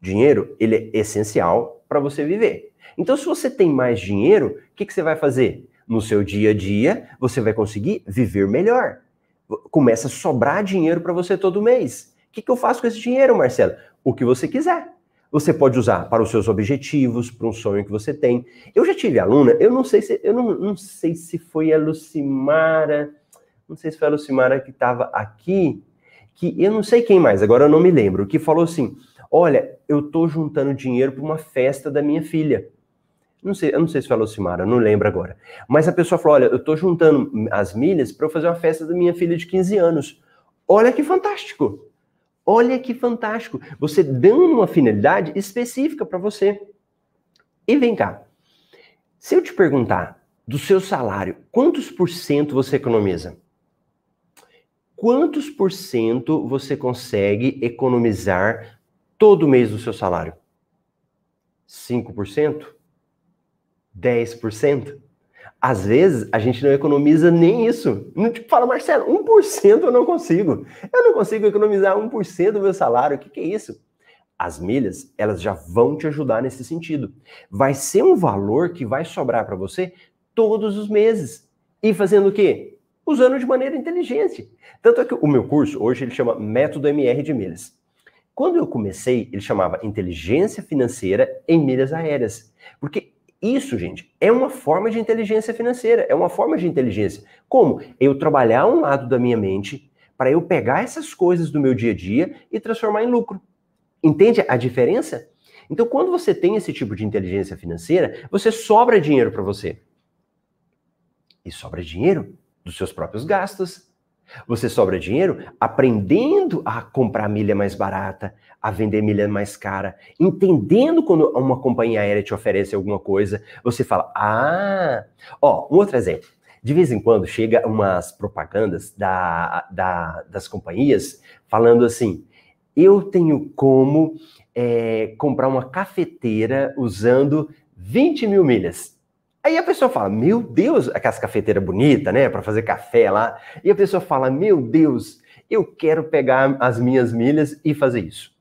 Dinheiro, ele é essencial para você viver. Então, se você tem mais dinheiro, o que, que você vai fazer? no seu dia a dia, você vai conseguir viver melhor. Começa a sobrar dinheiro para você todo mês. O que, que eu faço com esse dinheiro, Marcelo? O que você quiser. Você pode usar para os seus objetivos, para um sonho que você tem. Eu já tive aluna, eu não sei se eu não, não sei se foi a Lucimara, não sei se foi a Lucimara que estava aqui, que eu não sei quem mais, agora eu não me lembro, que falou assim: "Olha, eu tô juntando dinheiro para uma festa da minha filha". Não sei, eu não sei se foi a Lucimara, não lembro agora. Mas a pessoa falou: "Olha, eu tô juntando as milhas para eu fazer uma festa da minha filha de 15 anos". Olha que fantástico. Olha que fantástico. Você dando uma finalidade específica para você. E vem cá. Se eu te perguntar do seu salário, quantos por cento você economiza? Quantos por cento você consegue economizar todo mês do seu salário? 5%? 10%? Às vezes, a gente não economiza nem isso. Não tipo, fala, Marcelo, 1% eu não consigo. Eu não consigo economizar 1% do meu salário. O que, que é isso? As milhas, elas já vão te ajudar nesse sentido. Vai ser um valor que vai sobrar para você todos os meses. E fazendo o quê? Usando de maneira inteligente. Tanto é que o meu curso, hoje, ele chama Método MR de Milhas. Quando eu comecei, ele chamava Inteligência Financeira em Milhas Aéreas. Porque isso, gente, é uma forma de inteligência financeira, é uma forma de inteligência. Como? Eu trabalhar um lado da minha mente para eu pegar essas coisas do meu dia a dia e transformar em lucro. Entende a diferença? Então, quando você tem esse tipo de inteligência financeira, você sobra dinheiro para você. E sobra dinheiro dos seus próprios gastos, você sobra dinheiro aprendendo a comprar milha mais barata, a vender milha mais cara, entendendo quando uma companhia aérea te oferece alguma coisa, você fala: "Ah, ó, um outro exemplo. De vez em quando chega umas propagandas da, da, das companhias falando assim: eu tenho como é, comprar uma cafeteira usando 20 mil milhas. Aí a pessoa fala, meu Deus, aquelas cafeteiras bonitas, né, para fazer café lá. E a pessoa fala, meu Deus, eu quero pegar as minhas milhas e fazer isso.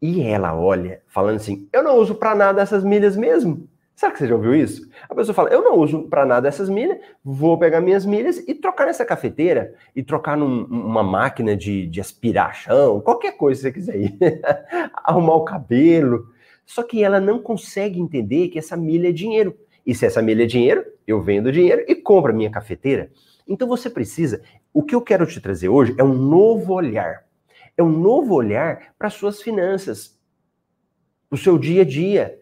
E ela olha, falando assim, eu não uso para nada essas milhas mesmo. Será que você já ouviu isso? A pessoa fala, eu não uso para nada essas milhas, vou pegar minhas milhas e trocar nessa cafeteira, e trocar numa máquina de, de aspirar chão, qualquer coisa que você quiser ir. Arrumar o cabelo, só que ela não consegue entender que essa milha é dinheiro. E se essa milha é dinheiro, eu vendo dinheiro e compro a minha cafeteira. Então você precisa. O que eu quero te trazer hoje é um novo olhar. É um novo olhar para suas finanças, o seu dia a dia.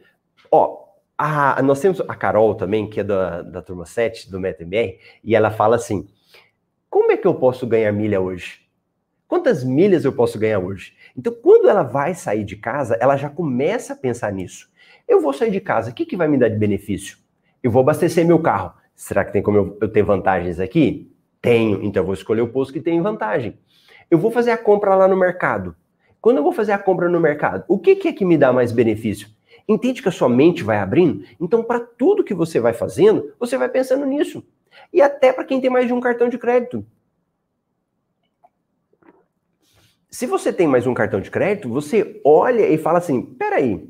Ó, a, nós temos a Carol também, que é da, da turma 7 do MetaMR, e ela fala assim: como é que eu posso ganhar milha hoje? Quantas milhas eu posso ganhar hoje? Então, quando ela vai sair de casa, ela já começa a pensar nisso. Eu vou sair de casa, o que, que vai me dar de benefício? Eu vou abastecer meu carro. Será que tem como eu, eu ter vantagens aqui? Tenho, então eu vou escolher o posto que tem vantagem. Eu vou fazer a compra lá no mercado. Quando eu vou fazer a compra no mercado, o que, que é que me dá mais benefício? Entende que a sua mente vai abrindo? Então, para tudo que você vai fazendo, você vai pensando nisso. E até para quem tem mais de um cartão de crédito. Se você tem mais um cartão de crédito, você olha e fala assim: peraí,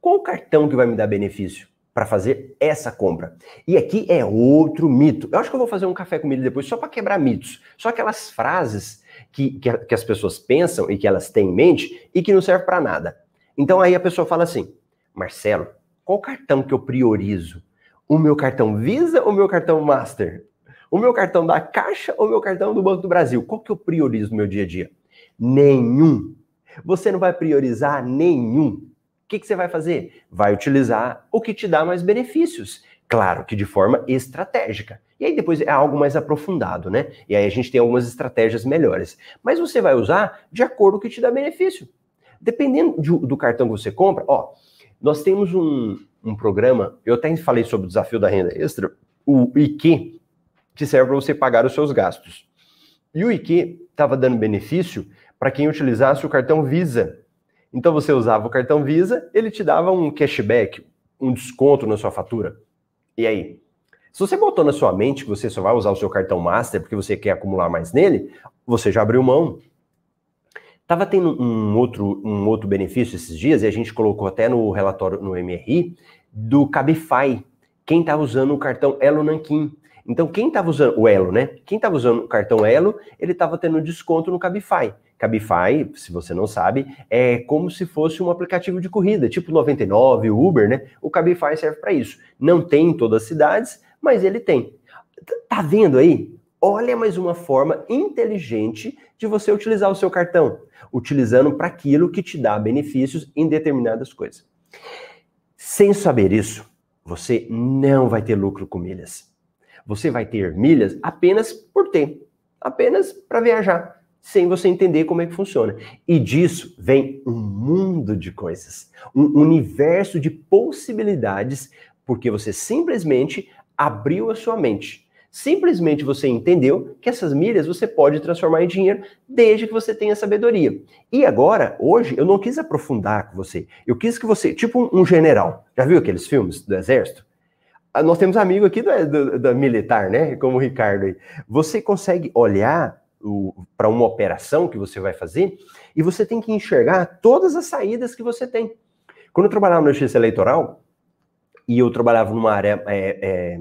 qual cartão que vai me dar benefício para fazer essa compra? E aqui é outro mito. Eu acho que eu vou fazer um café com milho depois só para quebrar mitos. Só aquelas frases que, que, que, as pessoas pensam e que elas têm em mente e que não servem para nada. Então aí a pessoa fala assim: Marcelo, qual cartão que eu priorizo? O meu cartão Visa ou o meu cartão Master? O meu cartão da Caixa ou o meu cartão do Banco do Brasil? Qual que eu priorizo no meu dia a dia? Nenhum. Você não vai priorizar nenhum. O que, que você vai fazer? Vai utilizar o que te dá mais benefícios. Claro que de forma estratégica. E aí depois é algo mais aprofundado, né? E aí a gente tem algumas estratégias melhores. Mas você vai usar de acordo com o que te dá benefício. Dependendo de, do cartão que você compra, ó, nós temos um, um programa, eu até falei sobre o desafio da renda extra, o IQ, que serve para você pagar os seus gastos. E o IQ estava dando benefício para quem utilizasse o cartão Visa. Então você usava o cartão Visa, ele te dava um cashback, um desconto na sua fatura. E aí? Se você botou na sua mente que você só vai usar o seu cartão Master porque você quer acumular mais nele, você já abriu mão. Tava tendo um outro, um outro benefício esses dias, e a gente colocou até no relatório no MRI, do Cabify, quem estava usando o cartão Elo Nanquim. Então, quem estava usando o Elo, né? Quem estava usando o cartão Elo, ele estava tendo desconto no Cabify. Cabify, se você não sabe, é como se fosse um aplicativo de corrida, tipo 99, Uber, né? O Cabify serve para isso. Não tem em todas as cidades, mas ele tem. Tá vendo aí? Olha mais uma forma inteligente de você utilizar o seu cartão, utilizando para aquilo que te dá benefícios em determinadas coisas. Sem saber isso, você não vai ter lucro com milhas. Você vai ter milhas apenas por ter, apenas para viajar sem você entender como é que funciona. E disso vem um mundo de coisas, um universo de possibilidades, porque você simplesmente abriu a sua mente. Simplesmente você entendeu que essas milhas você pode transformar em dinheiro desde que você tenha sabedoria. E agora, hoje, eu não quis aprofundar com você. Eu quis que você, tipo um general, já viu aqueles filmes do exército? Ah, nós temos amigo aqui do, do militar, né? Como o Ricardo aí. Você consegue olhar para uma operação que você vai fazer e você tem que enxergar todas as saídas que você tem. Quando eu trabalhava no justiça eleitoral e eu trabalhava numa área é, é,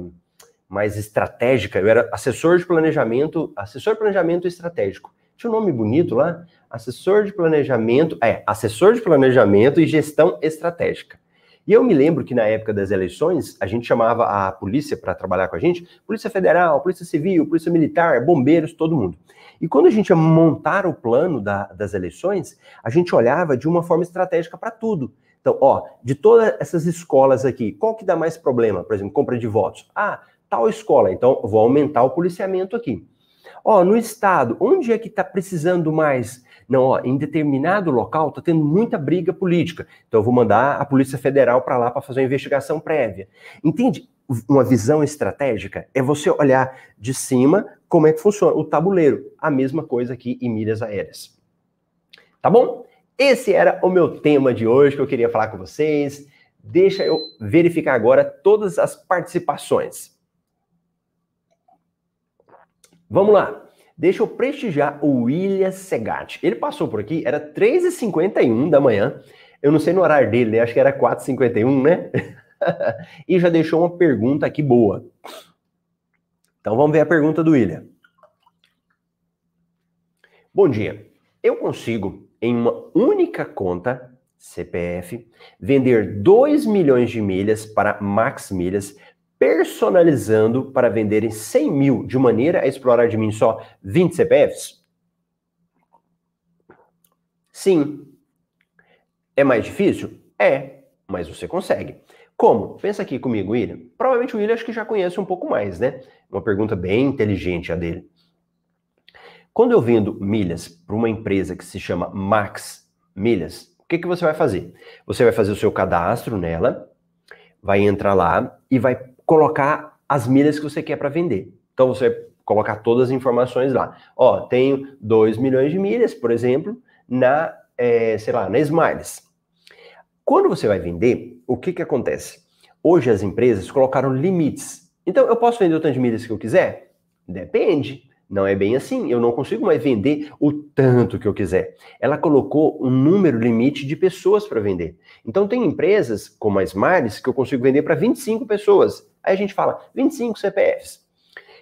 mais estratégica, eu era assessor de planejamento, assessor de planejamento estratégico. Tinha um nome bonito lá, assessor de planejamento, é, assessor de planejamento e gestão estratégica. E eu me lembro que na época das eleições, a gente chamava a polícia para trabalhar com a gente, Polícia Federal, Polícia Civil, Polícia Militar, bombeiros, todo mundo. E quando a gente ia montar o plano da, das eleições, a gente olhava de uma forma estratégica para tudo. Então, ó, de todas essas escolas aqui, qual que dá mais problema? Por exemplo, compra de votos. Ah, tal escola, então vou aumentar o policiamento aqui. Ó, no estado, onde é que está precisando mais? Não, ó, em determinado local está tendo muita briga política. Então eu vou mandar a Polícia Federal para lá para fazer uma investigação prévia. Entende? Uma visão estratégica é você olhar de cima como é que funciona o tabuleiro. A mesma coisa aqui em milhas aéreas. Tá bom? Esse era o meu tema de hoje que eu queria falar com vocês. Deixa eu verificar agora todas as participações. Vamos lá. Deixa eu prestigiar o William Segatti. Ele passou por aqui, era 3h51 da manhã. Eu não sei no horário dele, né? Acho que era 4h51, né? e já deixou uma pergunta aqui boa. Então vamos ver a pergunta do William. Bom dia. Eu consigo, em uma única conta CPF, vender 2 milhões de milhas para Max Milhas, personalizando para venderem 100 mil, de maneira a explorar de mim só 20 CPFs? Sim. É mais difícil? É, mas você consegue. Como? Pensa aqui comigo, William. Provavelmente o William acho que já conhece um pouco mais, né? Uma pergunta bem inteligente a dele. Quando eu vendo milhas para uma empresa que se chama Max Milhas, o que, que você vai fazer? Você vai fazer o seu cadastro nela, vai entrar lá e vai colocar as milhas que você quer para vender. Então você vai colocar todas as informações lá. Ó, tenho 2 milhões de milhas, por exemplo, na, é, sei lá, na Smiles. Quando você vai vender, o que, que acontece? Hoje as empresas colocaram limites. Então, eu posso vender o tanto de milhas que eu quiser? Depende. Não é bem assim. Eu não consigo mais vender o tanto que eu quiser. Ela colocou um número limite de pessoas para vender. Então, tem empresas como a Smiles que eu consigo vender para 25 pessoas. Aí a gente fala 25 CPFs.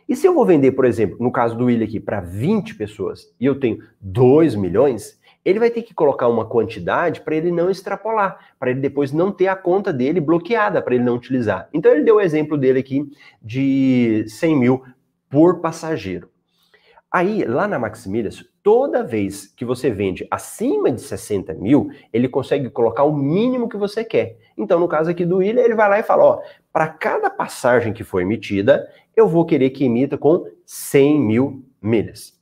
E se eu vou vender, por exemplo, no caso do William aqui, para 20 pessoas e eu tenho 2 milhões, ele vai ter que colocar uma quantidade para ele não extrapolar, para ele depois não ter a conta dele bloqueada, para ele não utilizar. Então ele deu o exemplo dele aqui de 100 mil por passageiro. Aí, lá na Maximilhas, toda vez que você vende acima de 60 mil, ele consegue colocar o mínimo que você quer. Então, no caso aqui do William, ele vai lá e fala: para cada passagem que for emitida, eu vou querer que emita com 100 mil milhas.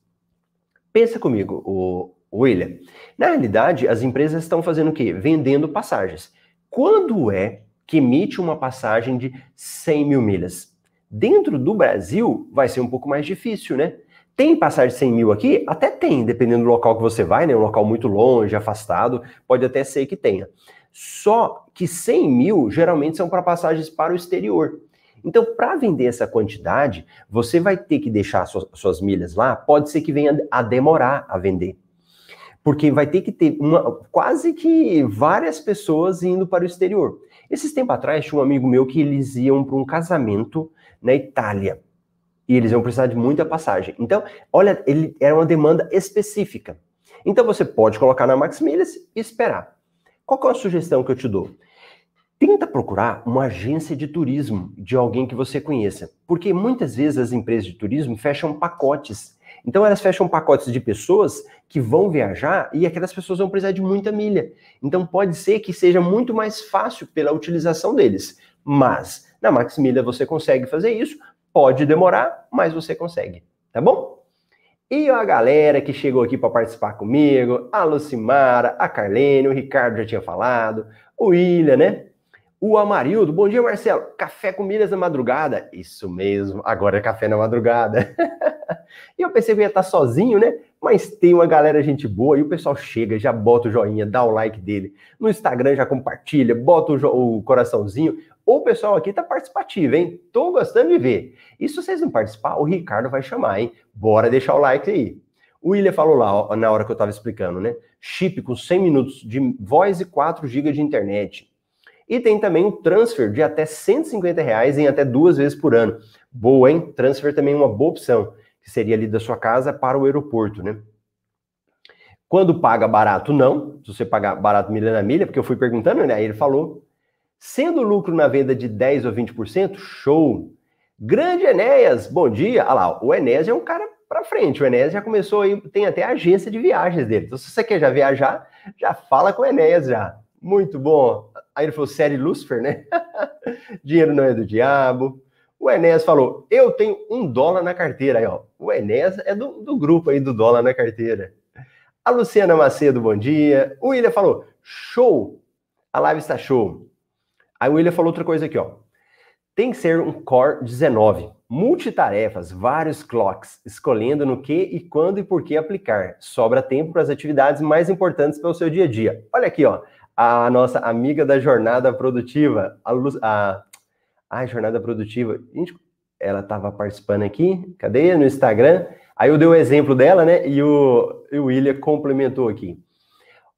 Pensa comigo, o, William. Na realidade, as empresas estão fazendo o quê? Vendendo passagens. Quando é que emite uma passagem de 100 mil milhas? Dentro do Brasil, vai ser um pouco mais difícil, né? Tem passagem de 100 mil aqui? Até tem, dependendo do local que você vai, né? Um local muito longe, afastado, pode até ser que tenha. Só que 100 mil geralmente são para passagens para o exterior. Então, para vender essa quantidade, você vai ter que deixar suas, suas milhas lá. Pode ser que venha a demorar a vender porque vai ter que ter uma, quase que várias pessoas indo para o exterior. Esses tempos atrás, tinha um amigo meu que eles iam para um casamento na Itália. E eles iam precisar de muita passagem. Então, olha, ele era uma demanda específica. Então, você pode colocar na Max Milhas e esperar. Qual é a sugestão que eu te dou? Tenta procurar uma agência de turismo de alguém que você conheça, porque muitas vezes as empresas de turismo fecham pacotes. Então elas fecham pacotes de pessoas que vão viajar e aquelas pessoas vão precisar de muita milha. Então pode ser que seja muito mais fácil pela utilização deles. Mas na Max Milha você consegue fazer isso, pode demorar, mas você consegue, tá bom? E a galera que chegou aqui para participar comigo, a Lucimara, a Carlene, o Ricardo já tinha falado, o William, né? O Amarildo, bom dia, Marcelo. Café com milhas na madrugada? Isso mesmo, agora é café na madrugada. e eu pensei que eu ia estar sozinho, né? Mas tem uma galera gente boa e o pessoal chega, já bota o joinha, dá o like dele. No Instagram já compartilha, bota o, o coraçãozinho. O pessoal aqui tá participativo, hein? Tô gostando de ver. E se vocês não participar, o Ricardo vai chamar, hein? Bora deixar o like aí. O William falou lá, ó, na hora que eu tava explicando, né? Chip com 100 minutos de voz e 4 GB de internet e tem também um transfer de até 150 reais em até duas vezes por ano. Boa, hein? Transfer também é uma boa opção, que seria ali da sua casa para o aeroporto, né? Quando paga barato, não. Se você pagar barato milha na milha, porque eu fui perguntando, né? Aí ele falou. Sendo lucro na venda de 10 ou 20%, show. Grande Enéas, bom dia. Olha lá, o Enéas é um cara para frente. O Enéas já começou aí, tem até agência de viagens dele. Então, se você quer já viajar, já fala com o Enéas já. Muito bom. Aí ele falou, série Lucifer, né? Dinheiro não é do diabo. O Enéas falou, eu tenho um dólar na carteira. Aí, ó, o Enéas é do, do grupo aí do dólar na carteira. A Luciana Macedo, bom dia. O William falou, show. A live está show. Aí o William falou outra coisa aqui, ó. Tem que ser um Core 19. Multitarefas, vários clocks, escolhendo no que e quando e por que aplicar. Sobra tempo para as atividades mais importantes para o seu dia a dia. Olha aqui, ó a nossa amiga da jornada produtiva, a, Lu, a, a jornada produtiva, ela estava participando aqui, cadê? No Instagram. Aí eu dei o exemplo dela, né? E o, e o William complementou aqui.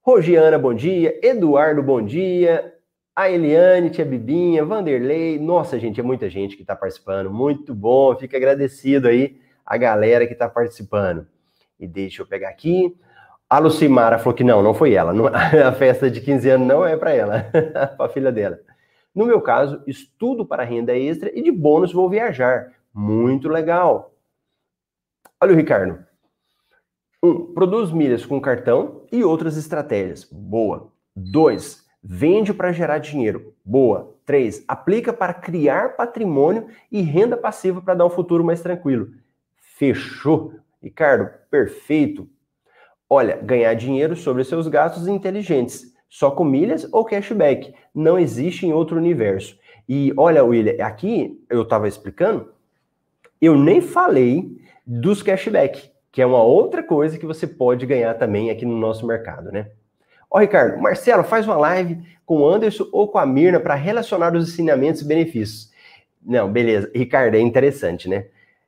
Rogiana, bom dia. Eduardo, bom dia. A Eliane, tia Bibinha, Vanderlei. Nossa, gente, é muita gente que está participando. Muito bom. Fica agradecido aí a galera que está participando. E deixa eu pegar aqui. A Lucimara falou que não, não foi ela. a festa de 15 anos não é para ela, para a filha dela. No meu caso, estudo para renda extra e de bônus vou viajar. Muito legal. Olha o Ricardo. Um, produz milhas com cartão e outras estratégias. Boa. Dois, vende para gerar dinheiro. Boa. Três, aplica para criar patrimônio e renda passiva para dar um futuro mais tranquilo. Fechou. Ricardo, perfeito. Olha, ganhar dinheiro sobre seus gastos inteligentes, só com milhas ou cashback. Não existe em outro universo. E olha, William, aqui eu estava explicando, eu nem falei dos cashback, que é uma outra coisa que você pode ganhar também aqui no nosso mercado, né? Ó, Ricardo, Marcelo, faz uma live com o Anderson ou com a Mirna para relacionar os ensinamentos e benefícios. Não, beleza. Ricardo, é interessante, né?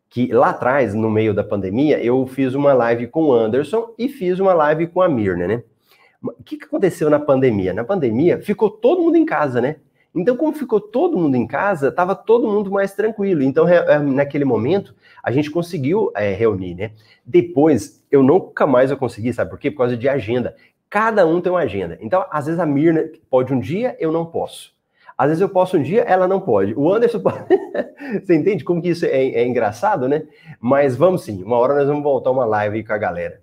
Que lá atrás, no meio da pandemia, eu fiz uma live com o Anderson e fiz uma live com a Mirna, né? O que, que aconteceu na pandemia? Na pandemia, ficou todo mundo em casa, né? Então, como ficou todo mundo em casa, estava todo mundo mais tranquilo. Então, é, naquele momento, a gente conseguiu é, reunir, né? Depois, eu nunca mais eu consegui, sabe por quê? Por causa de agenda. Cada um tem uma agenda. Então, às vezes a Mirna pode um dia, eu não posso. Às vezes eu posso um dia, ela não pode. O Anderson pode. Você entende como que isso é, é, engraçado, né? Mas vamos sim, uma hora nós vamos voltar uma live com a galera.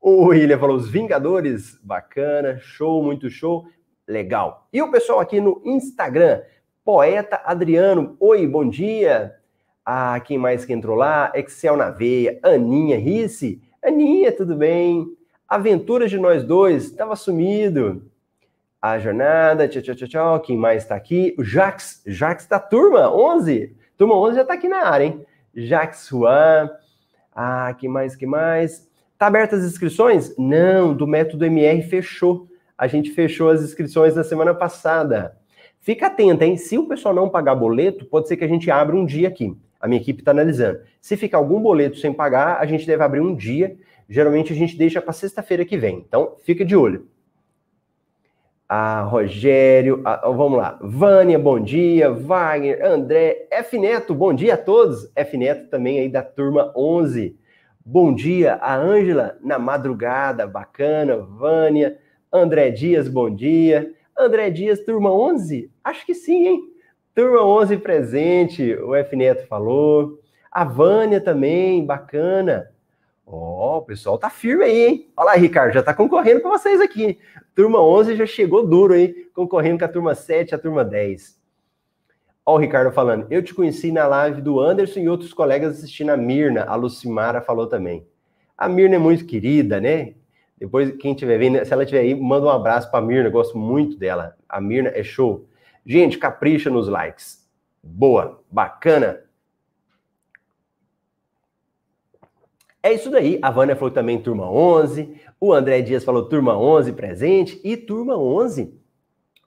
O William falou: os Vingadores, bacana, show, muito show, legal. E o pessoal aqui no Instagram, Poeta Adriano, oi, bom dia. Ah, quem mais que entrou lá? Excel na veia, Aninha Risse. Aninha, tudo bem? Aventuras de nós dois, estava sumido a jornada, tchau, tchau, tchau, tchau. Quem mais está aqui? O Jax, Jax da turma 11. Turma 11 já está aqui na área, hein? Jax Juan. Ah, que mais, que mais? Tá abertas as inscrições? Não, do método MR fechou. A gente fechou as inscrições na semana passada. Fica atento, hein? Se o pessoal não pagar boleto, pode ser que a gente abra um dia aqui. A minha equipe está analisando. Se ficar algum boleto sem pagar, a gente deve abrir um dia. Geralmente a gente deixa para sexta-feira que vem. Então, fica de olho. A Rogério, a, vamos lá, Vânia, bom dia, Wagner, André, F Neto, bom dia a todos, F Neto também aí da turma 11, bom dia, a Ângela na madrugada, bacana, Vânia, André Dias, bom dia, André Dias, turma 11, acho que sim, hein, turma 11 presente, o F Neto falou, a Vânia também, bacana, Ó, oh, o pessoal tá firme aí, hein? Olha lá, Ricardo, já tá concorrendo com vocês aqui. Turma 11 já chegou duro aí, concorrendo com a turma 7, a turma 10. Ó o Ricardo falando, eu te conheci na live do Anderson e outros colegas assistindo a Mirna, a Lucimara falou também. A Mirna é muito querida, né? Depois, quem estiver vendo, se ela estiver aí, manda um abraço pra Mirna, gosto muito dela. A Mirna é show. Gente, capricha nos likes. Boa, bacana. É isso daí. A Vânia falou também turma 11. O André Dias falou turma 11 presente. E turma 11,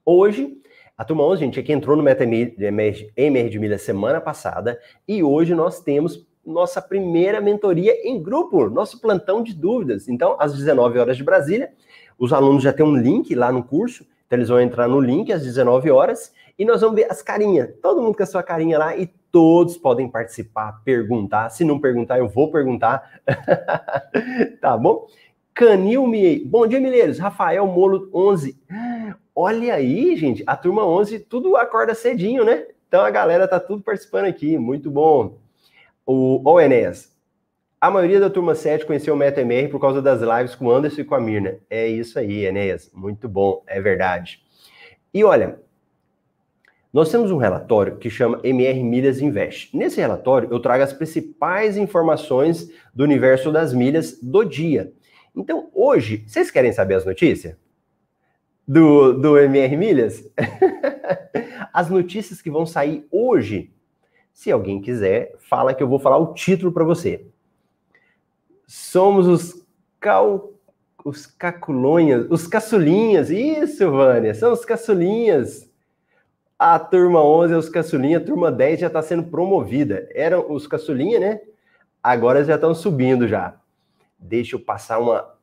hoje, a turma 11, gente, é que entrou no MR de Milha semana passada. E hoje nós temos nossa primeira mentoria em grupo, nosso plantão de dúvidas. Então, às 19 horas de Brasília, os alunos já têm um link lá no curso. Então, eles vão entrar no link às 19 horas e nós vamos ver as carinhas. Todo mundo com a sua carinha lá e todos podem participar, perguntar. Se não perguntar, eu vou perguntar. tá bom? Canil Miei. Bom dia, Mineiros. Rafael Molo 11. Olha aí, gente. A turma 11, tudo acorda cedinho, né? Então a galera tá tudo participando aqui. Muito bom. O, o Enéas. A maioria da turma 7 conheceu o MetaMR por causa das lives com o Anderson e com a Mirna. É isso aí, Enéas. Muito bom. É verdade. E olha, nós temos um relatório que chama MR Milhas Invest. Nesse relatório, eu trago as principais informações do universo das milhas do dia. Então, hoje, vocês querem saber as notícias? Do, do MR Milhas? as notícias que vão sair hoje. Se alguém quiser, fala que eu vou falar o título para você. Somos os cal os caculonhas, os caçulinhas. Isso, Vânia, são os caçulinhas a turma 11 é os caçulinha, a turma 10 já está sendo promovida. Eram os caçulinha, né? Agora já estão subindo já. Deixa eu passar uma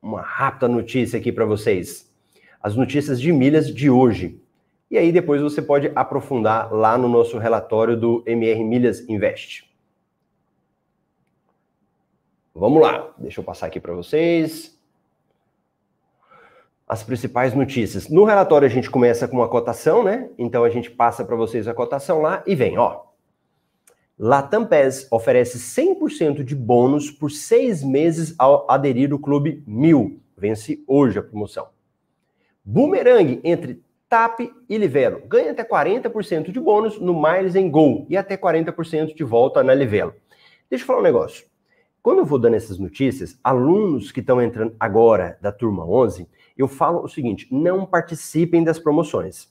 uma rápida notícia aqui para vocês. As notícias de milhas de hoje. E aí depois você pode aprofundar lá no nosso relatório do MR Milhas Invest. Vamos lá, deixa eu passar aqui para vocês as principais notícias. No relatório a gente começa com uma cotação, né? Então a gente passa para vocês a cotação lá e vem, ó. Latam PES oferece 100% de bônus por seis meses ao aderir ao Clube 1000. Vence hoje a promoção. Boomerang entre TAP e Livelo. Ganha até 40% de bônus no Miles em Gol e até 40% de volta na Livelo. Deixa eu falar um negócio. Quando eu vou dando essas notícias, alunos que estão entrando agora da turma 11, eu falo o seguinte: não participem das promoções.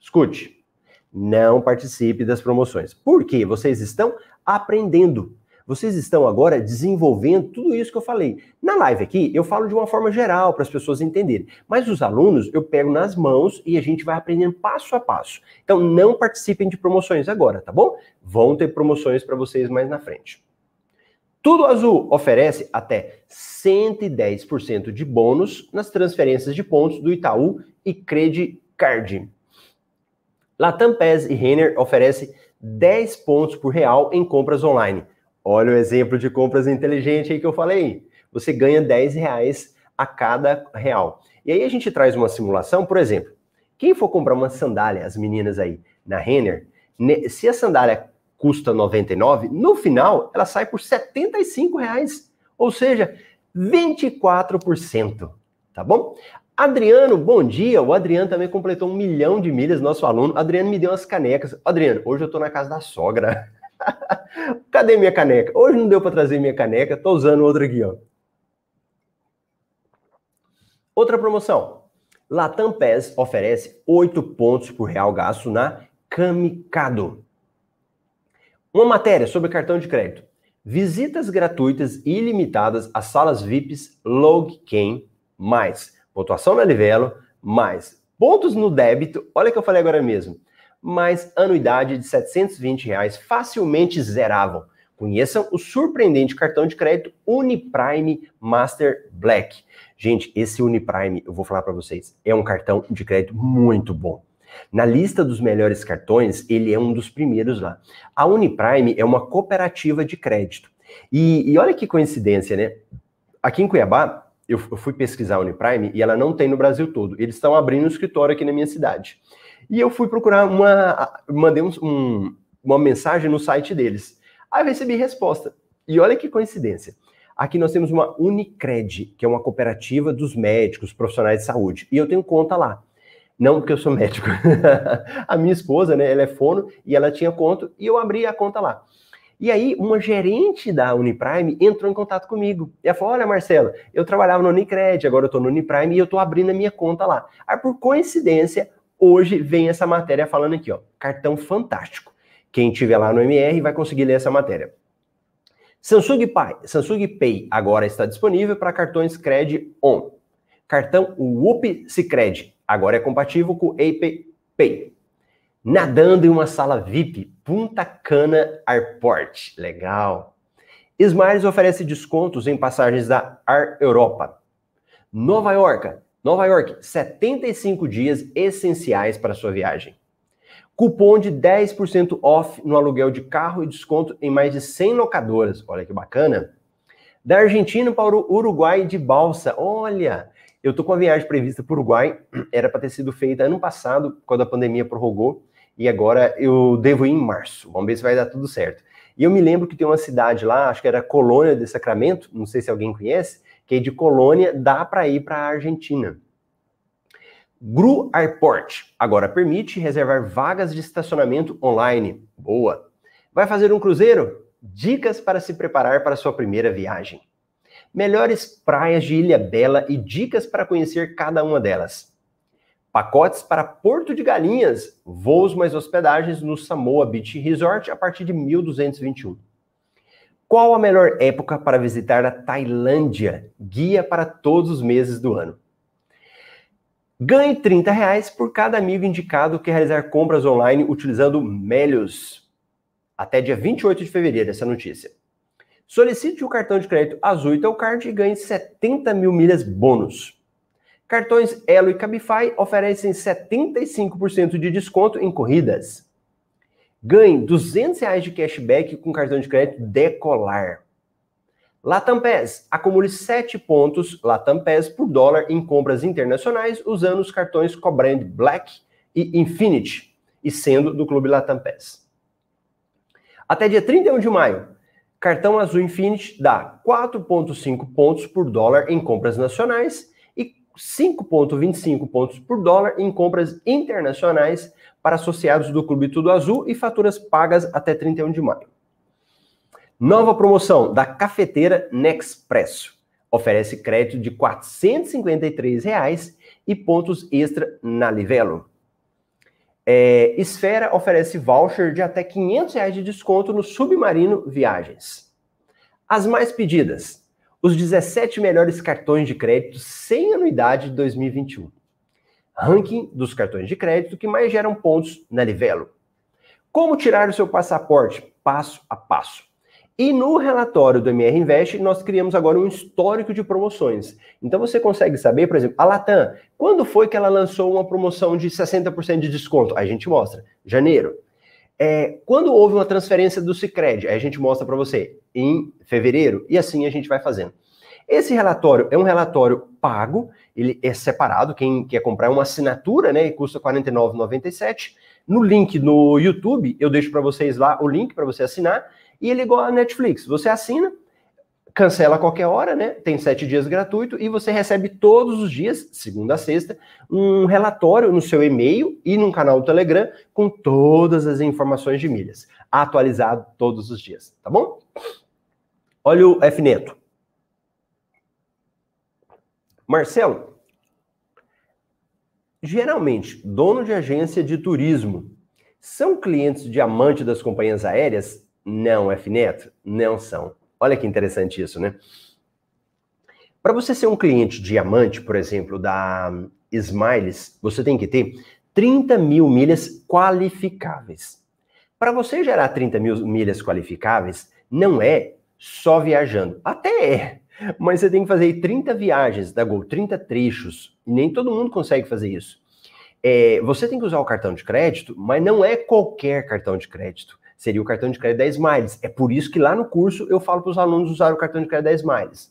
Escute, não participe das promoções. Por quê? Vocês estão aprendendo. Vocês estão agora desenvolvendo tudo isso que eu falei. Na live aqui, eu falo de uma forma geral para as pessoas entenderem. Mas os alunos, eu pego nas mãos e a gente vai aprendendo passo a passo. Então, não participem de promoções agora, tá bom? Vão ter promoções para vocês mais na frente. Tudo Azul oferece até 110% de bônus nas transferências de pontos do Itaú e Credicard. Latam PES e Renner oferece 10 pontos por real em compras online. Olha o exemplo de compras inteligente aí que eu falei. Você ganha 10 reais a cada real. E aí a gente traz uma simulação, por exemplo, quem for comprar uma sandália, as meninas aí, na Renner, se a sandália custa 99, no final ela sai por 75 reais, ou seja, 24%, tá bom? Adriano, bom dia. O Adriano também completou um milhão de milhas, nosso aluno. Adriano me deu umas canecas. Adriano, hoje eu tô na casa da sogra. Cadê minha caneca? Hoje não deu para trazer minha caneca, tô usando outra aqui, ó. Outra promoção. Latam PES oferece 8 pontos por real gasto na Camicado. Uma matéria sobre cartão de crédito. Visitas gratuitas e ilimitadas às salas VIPs LogCam, mais pontuação na Livelo, mais pontos no débito, olha o que eu falei agora mesmo, mais anuidade de 720 reais, facilmente zeravam. Conheçam o surpreendente cartão de crédito Uniprime Master Black. Gente, esse Uniprime, eu vou falar para vocês, é um cartão de crédito muito bom. Na lista dos melhores cartões, ele é um dos primeiros lá. A Uniprime é uma cooperativa de crédito. E, e olha que coincidência, né? Aqui em Cuiabá, eu, eu fui pesquisar a Uniprime e ela não tem no Brasil todo. Eles estão abrindo um escritório aqui na minha cidade. E eu fui procurar uma. Mandei um, um, uma mensagem no site deles. Aí eu recebi resposta. E olha que coincidência. Aqui nós temos uma Unicred, que é uma cooperativa dos médicos, profissionais de saúde. E eu tenho conta lá. Não porque eu sou médico. a minha esposa, né, ela é fono e ela tinha conta e eu abri a conta lá. E aí, uma gerente da Uniprime entrou em contato comigo. E ela falou: Olha, Marcela, eu trabalhava no Unicred, agora eu estou no Uniprime e eu estou abrindo a minha conta lá. Aí, por coincidência, hoje vem essa matéria falando aqui, ó, cartão fantástico. Quem tiver lá no MR vai conseguir ler essa matéria. Samsung Pay, Samsung Pay agora está disponível para cartões Cred On. Cartão Whoop Cicred agora é compatível com o AP Pay. Nadando em uma sala VIP, Punta Cana Airport. Legal. Smiles oferece descontos em passagens da Air Europa. Nova York, Nova York, 75 dias essenciais para sua viagem. Cupom de 10% off no aluguel de carro e desconto em mais de 100 locadoras. Olha que bacana. Da Argentina para o Uruguai de balsa. Olha, eu tô com a viagem prevista para o Uruguai. Era para ter sido feita ano passado, quando a pandemia prorrogou. E agora eu devo ir em março. Vamos ver se vai dar tudo certo. E eu me lembro que tem uma cidade lá, acho que era Colônia de Sacramento, não sei se alguém conhece, que de Colônia dá para ir para a Argentina. Gru Airport agora permite reservar vagas de estacionamento online. Boa! Vai fazer um cruzeiro? Dicas para se preparar para sua primeira viagem. Melhores praias de Ilha Bela e dicas para conhecer cada uma delas. Pacotes para Porto de Galinhas, voos mais hospedagens no Samoa Beach Resort a partir de 1221. Qual a melhor época para visitar a Tailândia? Guia para todos os meses do ano. Ganhe 30 reais por cada amigo indicado que realizar compras online utilizando Melios. Até dia 28 de fevereiro, essa notícia. Solicite o cartão de crédito Azul Card e ganhe 70 mil milhas bônus. Cartões Elo e Cabify oferecem 75% de desconto em corridas. Ganhe 200 reais de cashback com cartão de crédito Decolar. Latam PES, acumule 7 pontos Latam PES por dólar em compras internacionais usando os cartões Cobrand Black e Infinity e sendo do Clube Latam PES. Até dia 31 de maio, cartão Azul Infinity dá 4,5 pontos por dólar em compras nacionais e 5,25 pontos por dólar em compras internacionais para associados do Clube Tudo Azul e faturas pagas até 31 de maio. Nova promoção da cafeteira Nexpresso. Oferece crédito de 453 reais e pontos extra na Livelo. É, Esfera oferece voucher de até 500 reais de desconto no Submarino Viagens. As mais pedidas. Os 17 melhores cartões de crédito sem anuidade de 2021. Ranking dos cartões de crédito que mais geram pontos na Livelo. Como tirar o seu passaporte? Passo a passo. E no relatório do MR Invest, nós criamos agora um histórico de promoções. Então você consegue saber, por exemplo, a Latam, quando foi que ela lançou uma promoção de 60% de desconto? Aí a gente mostra, janeiro. É, quando houve uma transferência do Cicred, aí a gente mostra para você em fevereiro, e assim a gente vai fazendo. Esse relatório é um relatório pago, ele é separado, quem quer comprar é uma assinatura, né, e custa R$ 49,97. No link no YouTube, eu deixo para vocês lá o link para você assinar, e ele é igual a Netflix. Você assina, cancela a qualquer hora, né? Tem sete dias gratuito e você recebe todos os dias, segunda a sexta, um relatório no seu e-mail e no canal do Telegram com todas as informações de milhas, atualizado todos os dias, tá bom? Olha o F Neto. Marcelo, geralmente, dono de agência de turismo são clientes diamante das companhias aéreas? Não, F-Neto? Não são. Olha que interessante isso, né? Para você ser um cliente diamante, por exemplo, da Smiles, você tem que ter 30 mil milhas qualificáveis. Para você gerar 30 mil milhas qualificáveis, não é só viajando. Até é, mas você tem que fazer 30 viagens da Gol, 30 trechos. Nem todo mundo consegue fazer isso. É, você tem que usar o cartão de crédito, mas não é qualquer cartão de crédito. Seria o cartão de crédito da Smiles. É por isso que lá no curso eu falo para os alunos usar o cartão de crédito da Smiles.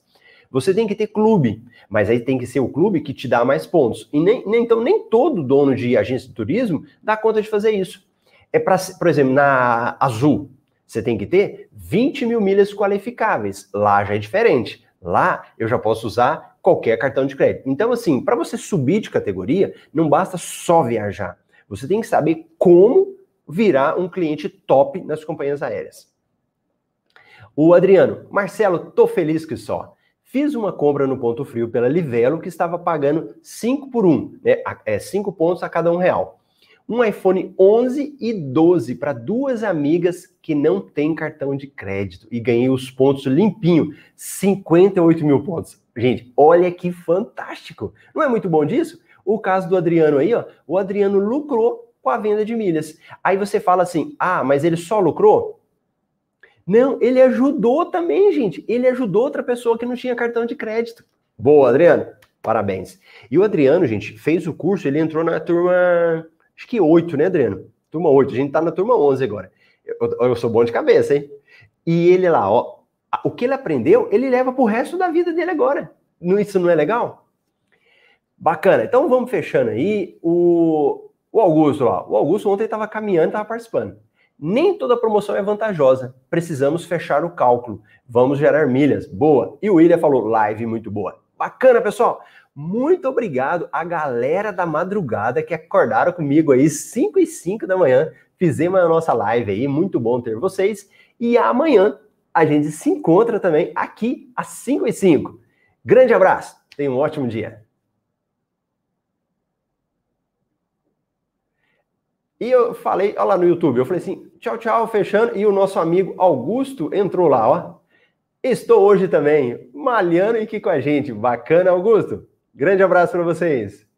Você tem que ter clube, mas aí tem que ser o clube que te dá mais pontos. E nem, nem então nem todo dono de agência de turismo dá conta de fazer isso. É para, por exemplo, na Azul, você tem que ter 20 mil milhas qualificáveis. Lá já é diferente. Lá eu já posso usar qualquer cartão de crédito. Então, assim, para você subir de categoria, não basta só viajar. Você tem que saber como virar um cliente top nas companhias aéreas. O Adriano, Marcelo, tô feliz que só. Fiz uma compra no ponto frio pela Livelo que estava pagando 5 por 1, né? É 5 pontos a cada um real um iPhone 11 e 12 para duas amigas que não têm cartão de crédito e ganhei os pontos limpinho, 58 mil pontos. Gente, olha que fantástico! Não é muito bom disso? O caso do Adriano aí, ó, o Adriano lucrou com a venda de milhas. Aí você fala assim: ah, mas ele só lucrou? Não, ele ajudou também, gente. Ele ajudou outra pessoa que não tinha cartão de crédito. Boa, Adriano. Parabéns. E o Adriano, gente, fez o curso, ele entrou na turma acho que oito, né, Adriano? Turma 8, a gente tá na turma 11 agora. Eu, eu, sou bom de cabeça, hein? E ele lá, ó, o que ele aprendeu, ele leva pro resto da vida dele agora. Isso não é legal? Bacana. Então vamos fechando aí. O, o Augusto, ó, o Augusto ontem estava caminhando, estava participando. Nem toda promoção é vantajosa. Precisamos fechar o cálculo. Vamos gerar milhas. Boa. E o William falou, live muito boa. Bacana, pessoal. Muito obrigado à galera da madrugada que acordaram comigo aí 5 e 5 da manhã. Fizemos a nossa live aí, muito bom ter vocês. E amanhã a gente se encontra também aqui às 5 e 5. Grande abraço, tenha um ótimo dia. E eu falei, olha lá no YouTube, eu falei assim, tchau, tchau, fechando. E o nosso amigo Augusto entrou lá, ó. Estou hoje também malhando aqui com a gente. Bacana, Augusto? Grande abraço para vocês.